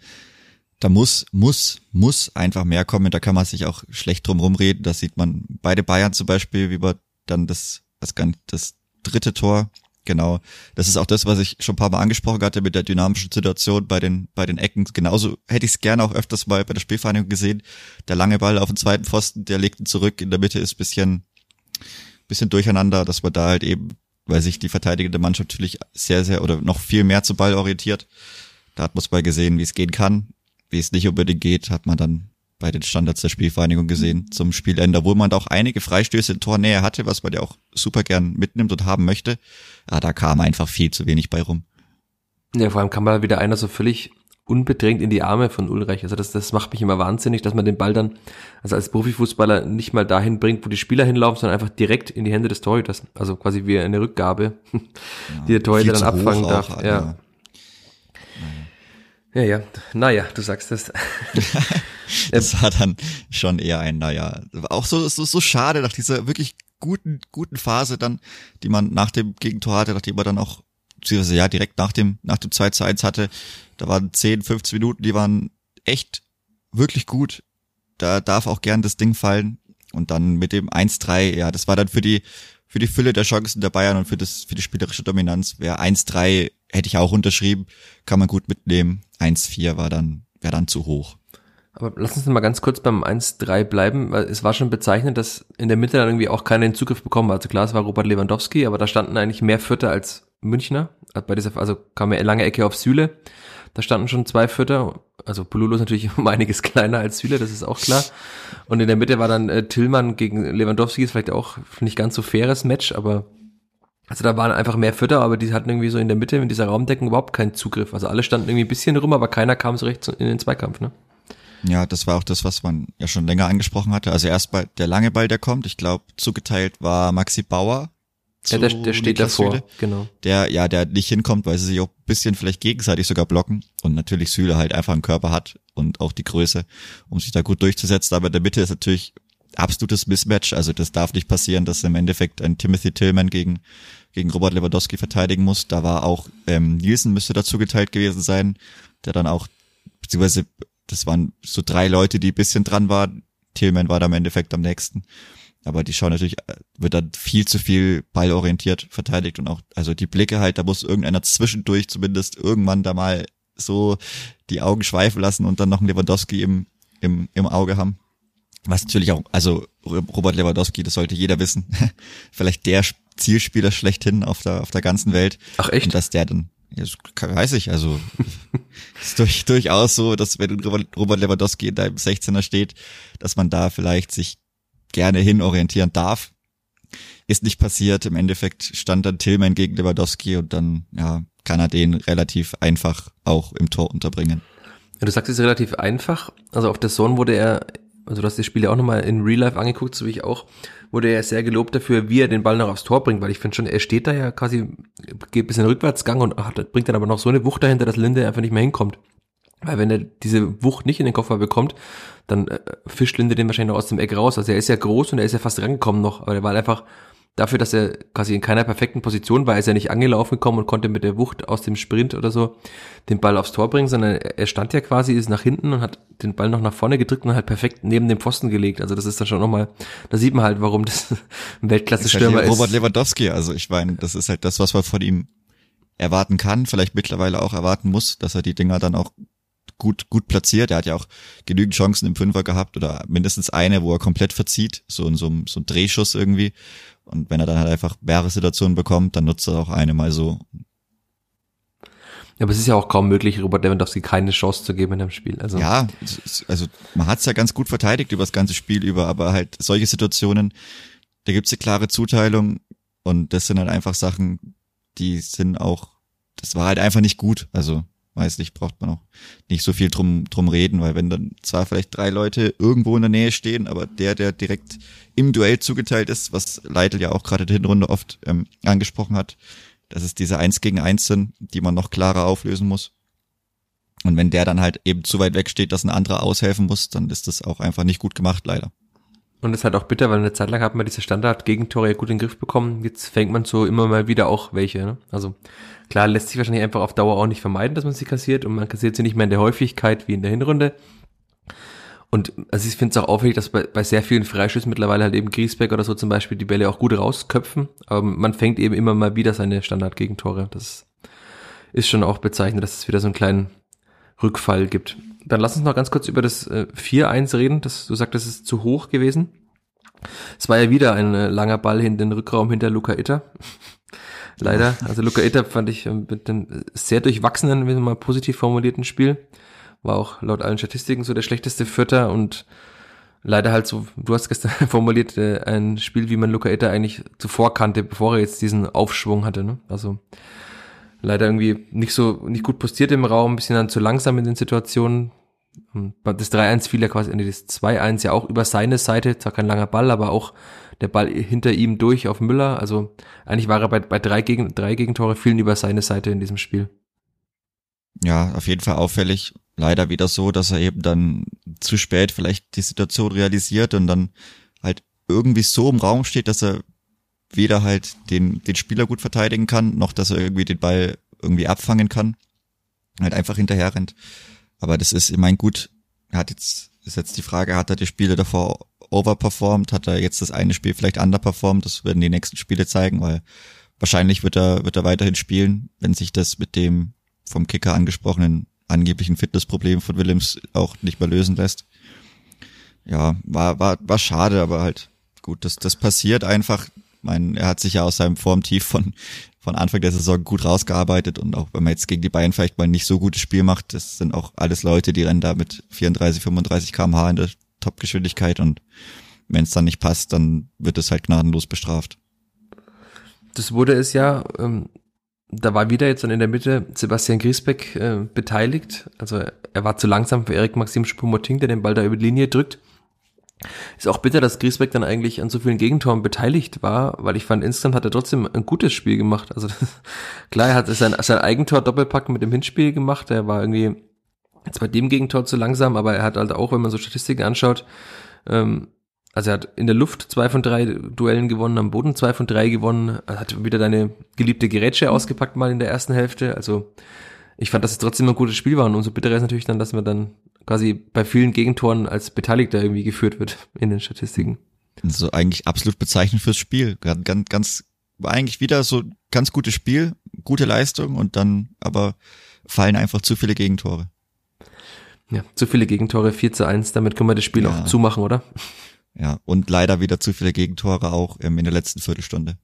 da muss, muss, muss einfach mehr kommen. Da kann man sich auch schlecht drum rumreden. Das sieht man beide Bayern zum Beispiel, wie wir dann das, das, das dritte Tor, genau. Das ist auch das, was ich schon ein paar Mal angesprochen hatte mit der dynamischen Situation bei den, bei den Ecken. Genauso hätte ich es gerne auch öfters mal bei der Spielvereinigung gesehen. Der lange Ball auf den zweiten Pfosten, der legt ihn zurück. In der Mitte ist bisschen, bisschen durcheinander, dass man da halt eben, weil sich die verteidigende Mannschaft natürlich sehr, sehr oder noch viel mehr zum Ball orientiert. Da hat man es mal gesehen, wie es gehen kann wie es nicht unbedingt geht, hat man dann bei den Standards der Spielvereinigung gesehen zum Spielende, wo man da auch einige Freistöße in Tornähe hatte, was man ja auch super gern mitnimmt und haben möchte. Ja, da kam einfach viel zu wenig bei rum. Ja, vor allem kam mal wieder einer so völlig unbedrängt in die Arme von Ulreich. Also das, das macht mich immer wahnsinnig, dass man den Ball dann, also als Profifußballer nicht mal dahin bringt, wo die Spieler hinlaufen, sondern einfach direkt in die Hände des Torhüters. Also quasi wie eine Rückgabe, ja, die der Torhüter dann abfangen darf. Auch, ja. ja. Ja, ja, naja, du sagst es. das war dann schon eher ein, naja, auch so, so, so schade nach dieser wirklich guten, guten Phase dann, die man nach dem Gegentor hatte, nachdem man dann auch, beziehungsweise ja, direkt nach dem, nach dem 2 zu 1 hatte, da waren 10, 15 Minuten, die waren echt wirklich gut. Da darf auch gern das Ding fallen. Und dann mit dem 1-3, ja, das war dann für die, für die Fülle der Chancen der Bayern und für das, für die spielerische Dominanz wäre 1-3 hätte ich auch unterschrieben, kann man gut mitnehmen. 1-4 war dann, wäre dann zu hoch. Aber lass uns mal ganz kurz beim 1-3 bleiben, weil es war schon bezeichnend, dass in der Mitte dann irgendwie auch keiner den Zugriff bekommen hat. Also klar, es war Robert Lewandowski, aber da standen eigentlich mehr Vierter als Münchner. Bei dieser, also kam ja lange Ecke auf Süle. Da standen schon zwei Vierter. Also Pululo ist natürlich um einiges kleiner als Süle, das ist auch klar. Und in der Mitte war dann äh, Tillmann gegen Lewandowski, ist vielleicht auch nicht ganz so faires Match, aber also da waren einfach mehr Fütter, aber die hatten irgendwie so in der Mitte in dieser Raumdeckung überhaupt keinen Zugriff. Also alle standen irgendwie ein bisschen rum, aber keiner kam so recht in den Zweikampf, ne? Ja, das war auch das, was man ja schon länger angesprochen hatte. Also erst bei der lange Ball, der kommt. Ich glaube, zugeteilt war Maxi Bauer. Ja, der, der steht davor, Süle, genau. Der, ja, der nicht hinkommt, weil sie sich auch ein bisschen vielleicht gegenseitig sogar blocken. Und natürlich Süle halt einfach einen Körper hat und auch die Größe, um sich da gut durchzusetzen. Aber in der Mitte ist natürlich absolutes Mismatch. Also das darf nicht passieren, dass im Endeffekt ein Timothy Tillman gegen gegen Robert Lewandowski verteidigen muss. Da war auch ähm, Nielsen müsste dazu geteilt gewesen sein, der dann auch, beziehungsweise das waren so drei Leute, die bisschen dran waren. Tillman war da im Endeffekt am nächsten. Aber die schauen natürlich, äh, wird dann viel zu viel ballorientiert verteidigt und auch, also die Blicke halt, da muss irgendeiner zwischendurch zumindest irgendwann da mal so die Augen schweifen lassen und dann noch einen Lewandowski im, im, im Auge haben. Was natürlich auch, also Robert Lewandowski, das sollte jeder wissen, vielleicht der Zielspieler schlechthin auf der, auf der ganzen Welt. Ach echt? Und dass der dann, das weiß ich, also ist durch, durchaus so, dass wenn Robert Lewandowski in deinem 16er steht, dass man da vielleicht sich gerne hin orientieren darf. Ist nicht passiert. Im Endeffekt stand dann Tillman gegen Lewandowski und dann, ja, kann er den relativ einfach auch im Tor unterbringen. Ja, du sagst es relativ einfach. Also auf der Zone wurde er, also du hast das Spiel ja auch nochmal in Real Life angeguckt, so wie ich auch wurde er sehr gelobt dafür, wie er den Ball noch aufs Tor bringt, weil ich finde schon, er steht da ja quasi, geht bis in den Rückwärtsgang und hat, bringt dann aber noch so eine Wucht dahinter, dass Linde einfach nicht mehr hinkommt. Weil wenn er diese Wucht nicht in den Koffer bekommt, dann äh, fischt Linde den wahrscheinlich noch aus dem Eck raus. Also er ist ja groß und er ist ja fast rangekommen noch, aber er war einfach dafür, dass er quasi in keiner perfekten Position war, ist er nicht angelaufen gekommen und konnte mit der Wucht aus dem Sprint oder so den Ball aufs Tor bringen, sondern er stand ja quasi, ist nach hinten und hat den Ball noch nach vorne gedrückt und halt perfekt neben dem Pfosten gelegt. Also das ist dann schon nochmal, da sieht man halt, warum das ein Weltklasse-Stürmer ist. Robert Lewandowski, also ich meine, das ist halt das, was man von ihm erwarten kann, vielleicht mittlerweile auch erwarten muss, dass er die Dinger dann auch gut, gut platziert. Er hat ja auch genügend Chancen im Fünfer gehabt oder mindestens eine, wo er komplett verzieht, so in so, so ein Drehschuss irgendwie. Und wenn er dann halt einfach mehrere Situationen bekommt, dann nutzt er auch eine mal so. Ja, aber es ist ja auch kaum möglich, Robert Lewandowski keine Chance zu geben in einem Spiel. Also ja, also man hat es ja ganz gut verteidigt über das ganze Spiel über, aber halt solche Situationen, da gibt's eine klare Zuteilung und das sind halt einfach Sachen, die sind auch, das war halt einfach nicht gut. Also weiß braucht man auch nicht so viel drum, drum reden, weil wenn dann zwar vielleicht drei Leute irgendwo in der Nähe stehen, aber der, der direkt im Duell zugeteilt ist, was Leitl ja auch gerade der Hinrunde oft ähm, angesprochen hat, dass es diese Eins gegen Eins sind, die man noch klarer auflösen muss. Und wenn der dann halt eben zu weit weg dass ein anderer aushelfen muss, dann ist das auch einfach nicht gut gemacht, leider. Und es ist halt auch bitter, weil eine Zeit lang hat man diese Standard-Gegentore ja gut in den Griff bekommen. Jetzt fängt man so immer mal wieder auch welche. Ne? Also klar lässt sich wahrscheinlich einfach auf Dauer auch nicht vermeiden, dass man sie kassiert und man kassiert sie nicht mehr in der Häufigkeit wie in der Hinrunde. Und also ich finde es auch auffällig, dass bei, bei sehr vielen Freischüssen mittlerweile halt eben Griesbeck oder so zum Beispiel die Bälle auch gut rausköpfen. Aber man fängt eben immer mal wieder seine Standard-Gegentore. Das ist schon auch bezeichnend, dass es wieder so einen kleinen Rückfall gibt. Dann lass uns noch ganz kurz über das äh, 4-1 reden. Das, du sagst, das ist zu hoch gewesen. Es war ja wieder ein äh, langer Ball in den Rückraum hinter Luca Itter. Leider. Also Luca Itter fand ich äh, mit einem sehr durchwachsenen, wenn mal positiv formulierten Spiel. War auch laut allen Statistiken so der schlechteste Vierter und leider halt so, du hast gestern formuliert, äh, ein Spiel, wie man Luca Itter eigentlich zuvor kannte, bevor er jetzt diesen Aufschwung hatte. Ne? Also leider irgendwie nicht so, nicht gut postiert im Raum, ein bisschen dann zu langsam in den Situationen. Das 3-1 fiel ja quasi, das 2-1 ja auch über seine Seite, zwar kein langer Ball, aber auch der Ball hinter ihm durch auf Müller. Also eigentlich war er bei, bei drei, Gegen, drei Gegentore fielen über seine Seite in diesem Spiel. Ja, auf jeden Fall auffällig. Leider wieder so, dass er eben dann zu spät vielleicht die Situation realisiert und dann halt irgendwie so im Raum steht, dass er weder halt den, den Spieler gut verteidigen kann, noch dass er irgendwie den Ball irgendwie abfangen kann. Halt einfach hinterher rennt. Aber das ist, ich mein, gut, er hat jetzt, ist jetzt die Frage, hat er die Spiele davor overperformed, hat er jetzt das eine Spiel vielleicht underperformed, das werden die nächsten Spiele zeigen, weil wahrscheinlich wird er, wird er weiterhin spielen, wenn sich das mit dem vom Kicker angesprochenen angeblichen Fitnessproblem von Willems auch nicht mehr lösen lässt. Ja, war, war, war schade, aber halt gut, das, das passiert einfach mein, er hat sich ja aus seinem Formtief von, von Anfang der Saison gut rausgearbeitet und auch wenn man jetzt gegen die Bayern vielleicht mal nicht so gutes Spiel macht, das sind auch alles Leute, die rennen da mit 34, 35 kmh in der Topgeschwindigkeit und wenn es dann nicht passt, dann wird es halt gnadenlos bestraft. Das wurde es ja, ähm, da war wieder jetzt dann in der Mitte Sebastian Griesbeck äh, beteiligt. Also er war zu langsam für Erik Maxim Spumoting, der den Ball da über die Linie drückt. Ist auch bitter, dass Griesbeck dann eigentlich an so vielen Gegentoren beteiligt war, weil ich fand, insgesamt hat er trotzdem ein gutes Spiel gemacht. Also das, klar, er hat sein, sein Eigentor Doppelpack mit dem Hinspiel gemacht. Er war irgendwie jetzt bei dem Gegentor zu langsam, aber er hat halt auch, wenn man so Statistiken anschaut, ähm, also er hat in der Luft zwei von drei Duellen gewonnen, am Boden zwei von drei gewonnen, er hat wieder deine geliebte Gerätsche ausgepackt mal in der ersten Hälfte. Also ich fand, dass es trotzdem ein gutes Spiel war und umso bitterer ist natürlich dann, dass man dann quasi bei vielen Gegentoren als Beteiligter irgendwie geführt wird in den Statistiken. So eigentlich absolut bezeichnend fürs Spiel. Ganz, ganz, war eigentlich wieder so ganz gutes Spiel, gute Leistung und dann aber fallen einfach zu viele Gegentore. Ja, zu viele Gegentore, 4 zu 1, damit können wir das Spiel ja. auch zumachen, oder? Ja, und leider wieder zu viele Gegentore auch ähm, in der letzten Viertelstunde.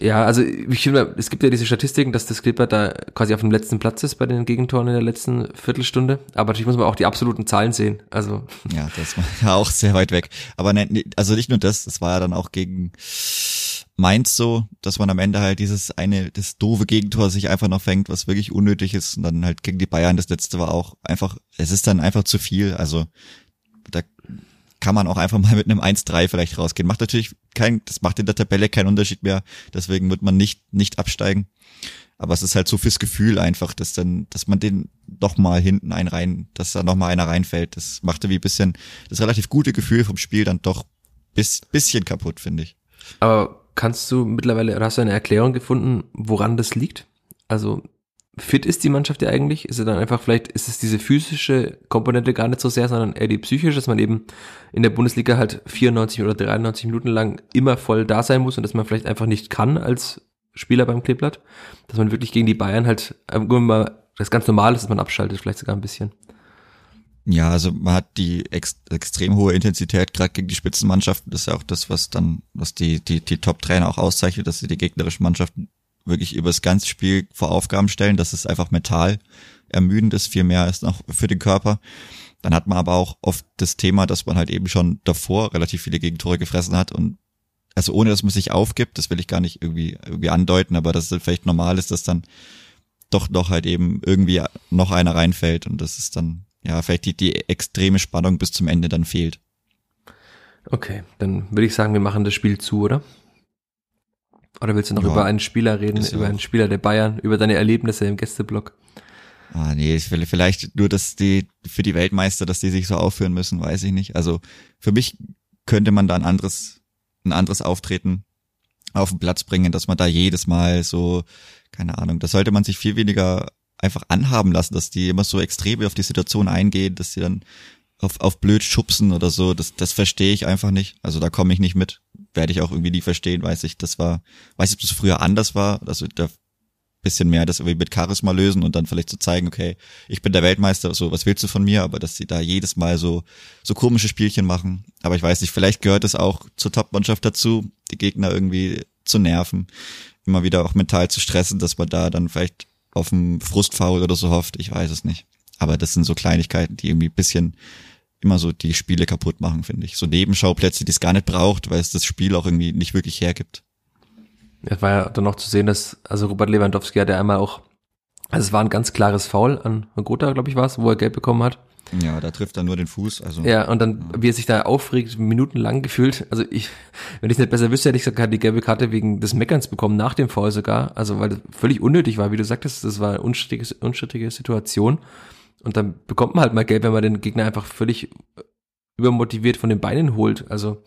Ja, also ich finde, es gibt ja diese Statistiken, dass das Clipper da quasi auf dem letzten Platz ist bei den Gegentoren in der letzten Viertelstunde. Aber natürlich muss man auch die absoluten Zahlen sehen. Also ja, das war ja auch sehr weit weg. Aber ne, also nicht nur das, das war ja dann auch gegen Mainz so, dass man am Ende halt dieses eine, das doofe Gegentor sich einfach noch fängt, was wirklich unnötig ist. Und dann halt gegen die Bayern, das letzte war auch einfach, es ist dann einfach zu viel. Also da kann man auch einfach mal mit einem 1-3 vielleicht rausgehen. Macht natürlich kein, das macht in der Tabelle keinen Unterschied mehr. Deswegen wird man nicht, nicht absteigen. Aber es ist halt so fürs Gefühl einfach, dass dann, dass man den doch mal hinten ein rein, dass da noch mal einer reinfällt. Das machte wie bisschen, das relativ gute Gefühl vom Spiel dann doch bis, bisschen kaputt, finde ich. Aber kannst du mittlerweile, hast du eine Erklärung gefunden, woran das liegt? Also fit ist die Mannschaft ja eigentlich? Ist es dann einfach vielleicht, ist es diese physische Komponente gar nicht so sehr, sondern eher die psychische, dass man eben in der Bundesliga halt 94 oder 93 Minuten lang immer voll da sein muss und dass man vielleicht einfach nicht kann als Spieler beim Kleeblatt? Dass man wirklich gegen die Bayern halt immer das ganz normal ist, dass man abschaltet, vielleicht sogar ein bisschen. Ja, also man hat die ex extrem hohe Intensität gerade gegen die Spitzenmannschaften. Das ist ja auch das, was dann, was die, die, die Top-Trainer auch auszeichnet, dass sie die gegnerischen Mannschaften wirklich über das ganze Spiel vor Aufgaben stellen, dass es einfach mental ermüdend ist, viel mehr als noch für den Körper. Dann hat man aber auch oft das Thema, dass man halt eben schon davor relativ viele Gegentore gefressen hat und also ohne dass man sich aufgibt, das will ich gar nicht irgendwie, irgendwie andeuten, aber dass es vielleicht normal ist, dass dann doch noch halt eben irgendwie noch einer reinfällt und das ist dann, ja, vielleicht die, die extreme Spannung bis zum Ende dann fehlt. Okay, dann würde ich sagen, wir machen das Spiel zu, oder? Oder willst du noch ja, über einen Spieler reden, über einen Spieler der Bayern, über deine Erlebnisse im Gästeblock? Ah, nee, ich will vielleicht nur, dass die für die Weltmeister, dass die sich so aufführen müssen, weiß ich nicht. Also für mich könnte man da ein anderes, ein anderes Auftreten auf den Platz bringen, dass man da jedes Mal so, keine Ahnung, da sollte man sich viel weniger einfach anhaben lassen, dass die immer so extrem auf die Situation eingehen, dass sie dann auf, auf blöd schubsen oder so, das, das verstehe ich einfach nicht. Also da komme ich nicht mit. Werde ich auch irgendwie nie verstehen, weiß ich. Das war, weiß ich, ob das früher anders war. Also da bisschen mehr das irgendwie mit Charisma lösen und dann vielleicht zu so zeigen, okay, ich bin der Weltmeister, so, was willst du von mir? Aber dass sie da jedes Mal so, so komische Spielchen machen. Aber ich weiß nicht, vielleicht gehört es auch zur Top-Mannschaft dazu, die Gegner irgendwie zu nerven, immer wieder auch mental zu stressen, dass man da dann vielleicht auf einen Frustfaul oder so hofft. Ich weiß es nicht. Aber das sind so Kleinigkeiten, die irgendwie bisschen immer so die Spiele kaputt machen, finde ich. So Nebenschauplätze, die es gar nicht braucht, weil es das Spiel auch irgendwie nicht wirklich hergibt. Es war ja dann noch zu sehen, dass, also Robert Lewandowski hat ja einmal auch, also es war ein ganz klares Foul an Gotha, glaube ich war es, wo er Geld bekommen hat. Ja, da trifft er nur den Fuß. Also. Ja, und dann, wie er sich da aufregt, minutenlang gefühlt. Also ich, wenn ich es nicht besser wüsste, hätte ich sogar die gelbe Karte wegen des Meckerns bekommen, nach dem Foul sogar. Also weil das völlig unnötig war, wie du sagtest, das war eine unstrittige, unstrittige Situation. Und dann bekommt man halt mal gelb, wenn man den Gegner einfach völlig übermotiviert von den Beinen holt. Also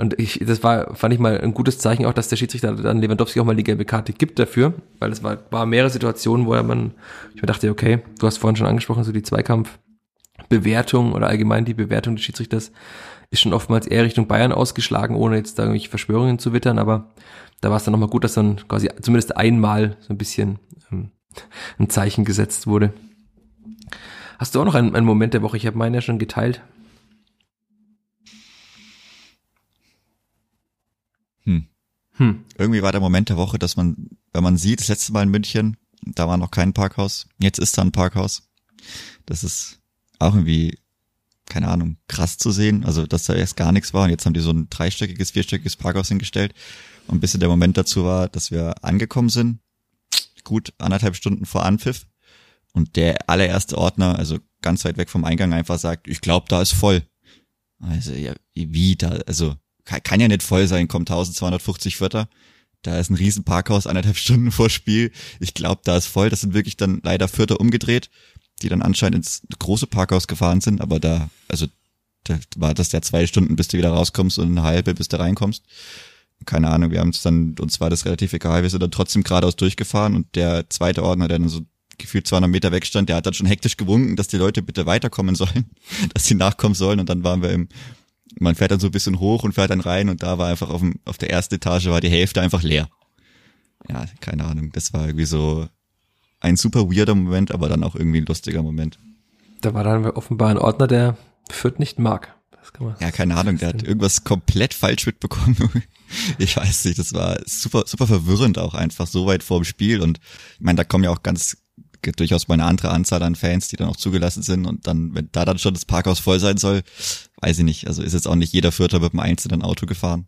und ich, das war, fand ich mal ein gutes Zeichen auch, dass der Schiedsrichter dann Lewandowski auch mal die gelbe Karte gibt dafür, weil es war, war mehrere Situationen, wo er man, ich mir dachte, okay, du hast vorhin schon angesprochen, so die Zweikampfbewertung oder allgemein die Bewertung des Schiedsrichters ist schon oftmals eher Richtung Bayern ausgeschlagen, ohne jetzt da irgendwelche Verschwörungen zu wittern, aber da war es dann nochmal gut, dass dann quasi zumindest einmal so ein bisschen ähm, ein Zeichen gesetzt wurde. Hast du auch noch einen, einen Moment der Woche? Ich habe meinen ja schon geteilt. Hm. Hm. Irgendwie war der Moment der Woche, dass man, wenn man sieht, das letzte Mal in München, da war noch kein Parkhaus. Jetzt ist da ein Parkhaus. Das ist auch irgendwie, keine Ahnung, krass zu sehen. Also, dass da erst gar nichts war und jetzt haben die so ein dreistöckiges, vierstöckiges Parkhaus hingestellt. Und ein bisschen der Moment dazu war, dass wir angekommen sind, gut anderthalb Stunden vor Anpfiff. Und der allererste Ordner, also ganz weit weg vom Eingang, einfach sagt, ich glaube, da ist voll. Also, ja, wie da, also kann, kann ja nicht voll sein, kommt 1250 Vierter. Da ist ein riesen Parkhaus, eineinhalb Stunden vor Spiel. Ich glaube, da ist voll. Das sind wirklich dann leider Vierter umgedreht, die dann anscheinend ins große Parkhaus gefahren sind. Aber da, also da war das ja zwei Stunden, bis du wieder rauskommst und eine halbe, bis du reinkommst. Keine Ahnung, wir haben es dann, uns war das relativ egal, wir sind dann trotzdem geradeaus durchgefahren und der zweite Ordner, der dann so gefühlt 200 Meter weg stand, der hat dann schon hektisch gewunken, dass die Leute bitte weiterkommen sollen, dass sie nachkommen sollen und dann waren wir im man fährt dann so ein bisschen hoch und fährt dann rein und da war einfach auf, dem, auf der ersten Etage war die Hälfte einfach leer. Ja, keine Ahnung. Das war irgendwie so ein super weirder Moment, aber dann auch irgendwie ein lustiger Moment. Da war dann offenbar ein Ordner, der Fürth nicht mag. ja, keine Ahnung, der hat irgendwas komplett falsch mitbekommen. ich weiß nicht, das war super, super verwirrend auch einfach so weit vor dem Spiel und ich meine, da kommen ja auch ganz durchaus mal eine andere Anzahl an Fans, die dann auch zugelassen sind und dann, wenn da dann schon das Parkhaus voll sein soll, weiß ich nicht. Also ist jetzt auch nicht jeder Vierter mit einem einzelnen Auto gefahren.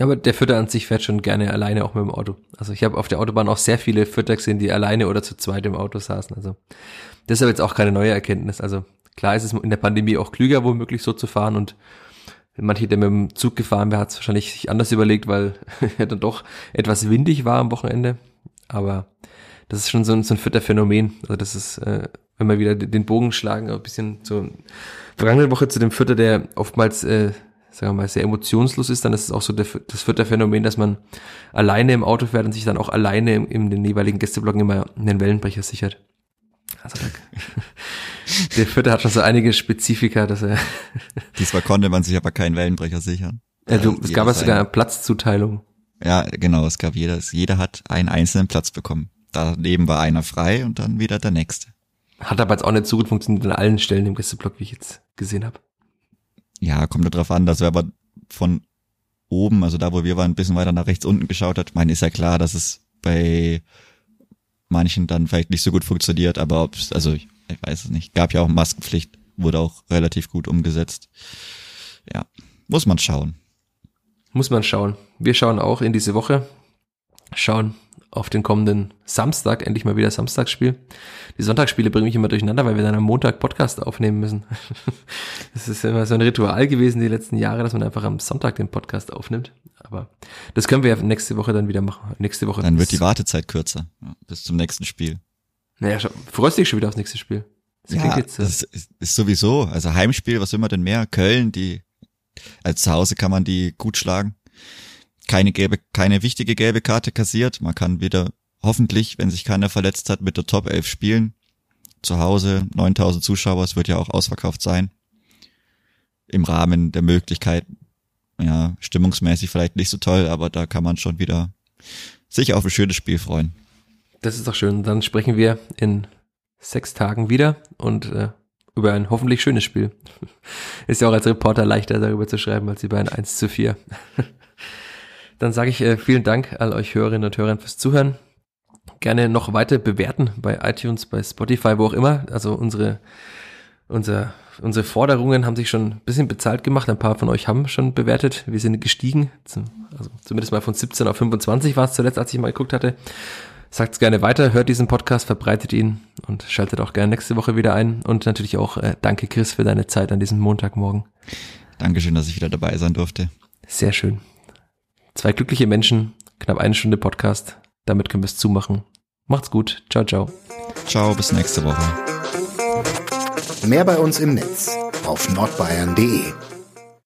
Ja. Aber der Vierter an sich fährt schon gerne alleine auch mit dem Auto. Also ich habe auf der Autobahn auch sehr viele Vierter gesehen, die alleine oder zu zweit im Auto saßen. Also das ist aber jetzt auch keine neue Erkenntnis. Also klar ist es in der Pandemie auch klüger, womöglich so zu fahren und manche, der mit dem Zug gefahren wäre, hat es wahrscheinlich sich anders überlegt, weil er dann doch etwas windig war am Wochenende. Aber das ist schon so ein, so ein vierter. Also das ist, äh, wenn wir wieder den Bogen schlagen, ein bisschen so vergangene Woche zu dem Vierter, der oftmals, äh, sagen wir mal, sehr emotionslos ist, dann ist es auch so der, das vierte Phänomen, dass man alleine im Auto fährt und sich dann auch alleine in, in den jeweiligen Gästeblocken immer einen Wellenbrecher sichert. Also der, der Vierte hat schon so einige Spezifika, dass er. Diesmal konnte man sich aber keinen Wellenbrecher sichern. Ja, du, es gab ja sogar eine Platzzuteilung. Ja, genau, es gab jeder, jeder hat einen einzelnen Platz bekommen. Daneben war einer frei und dann wieder der nächste. Hat aber jetzt auch nicht so gut funktioniert an allen Stellen im Gästeblock, wie ich jetzt gesehen habe. Ja, kommt nur drauf an, dass wir aber von oben, also da, wo wir waren, ein bisschen weiter nach rechts unten geschaut hat. Ich meine, ist ja klar, dass es bei manchen dann vielleicht nicht so gut funktioniert, aber ob also ich, ich weiß es nicht. Gab ja auch Maskenpflicht, wurde auch relativ gut umgesetzt. Ja, muss man schauen. Muss man schauen. Wir schauen auch in diese Woche, schauen auf den kommenden Samstag, endlich mal wieder Samstagsspiel. Die Sonntagsspiele bringen mich immer durcheinander, weil wir dann am Montag Podcast aufnehmen müssen. Das ist immer so ein Ritual gewesen die letzten Jahre, dass man einfach am Sonntag den Podcast aufnimmt. Aber das können wir ja nächste Woche dann wieder machen. Nächste Woche. Dann wird die Wartezeit kürzer, bis zum nächsten Spiel. Naja, freust dich schon wieder aufs nächste Spiel. Das ja, jetzt, äh das ist, ist sowieso, also Heimspiel, was will man denn mehr? Köln, die, als zu Hause kann man die gut schlagen. Keine gelbe, keine wichtige gelbe Karte kassiert. Man kann wieder hoffentlich, wenn sich keiner verletzt hat, mit der Top 11 spielen. Zu Hause, 9000 Zuschauer, es wird ja auch ausverkauft sein. Im Rahmen der Möglichkeiten. Ja, stimmungsmäßig vielleicht nicht so toll, aber da kann man schon wieder sich auf ein schönes Spiel freuen. Das ist doch schön. Dann sprechen wir in sechs Tagen wieder und äh, über ein hoffentlich schönes Spiel. Ist ja auch als Reporter leichter darüber zu schreiben als über ein 1 zu 4. Dann sage ich äh, vielen Dank all euch Hörerinnen und Hörern fürs Zuhören gerne noch weiter bewerten bei iTunes, bei Spotify, wo auch immer. Also unsere, unser, unsere Forderungen haben sich schon ein bisschen bezahlt gemacht. Ein paar von euch haben schon bewertet. Wir sind gestiegen. Also zumindest mal von 17 auf 25 war es zuletzt, als ich mal geguckt hatte. Sagt es gerne weiter, hört diesen Podcast, verbreitet ihn und schaltet auch gerne nächste Woche wieder ein. Und natürlich auch äh, danke Chris für deine Zeit an diesem Montagmorgen. Dankeschön, dass ich wieder dabei sein durfte. Sehr schön. Zwei glückliche Menschen, knapp eine Stunde Podcast. Damit können wir es zumachen. Macht's gut. Ciao, ciao. Ciao, bis nächste Woche. Mehr bei uns im Netz auf nordbayern.de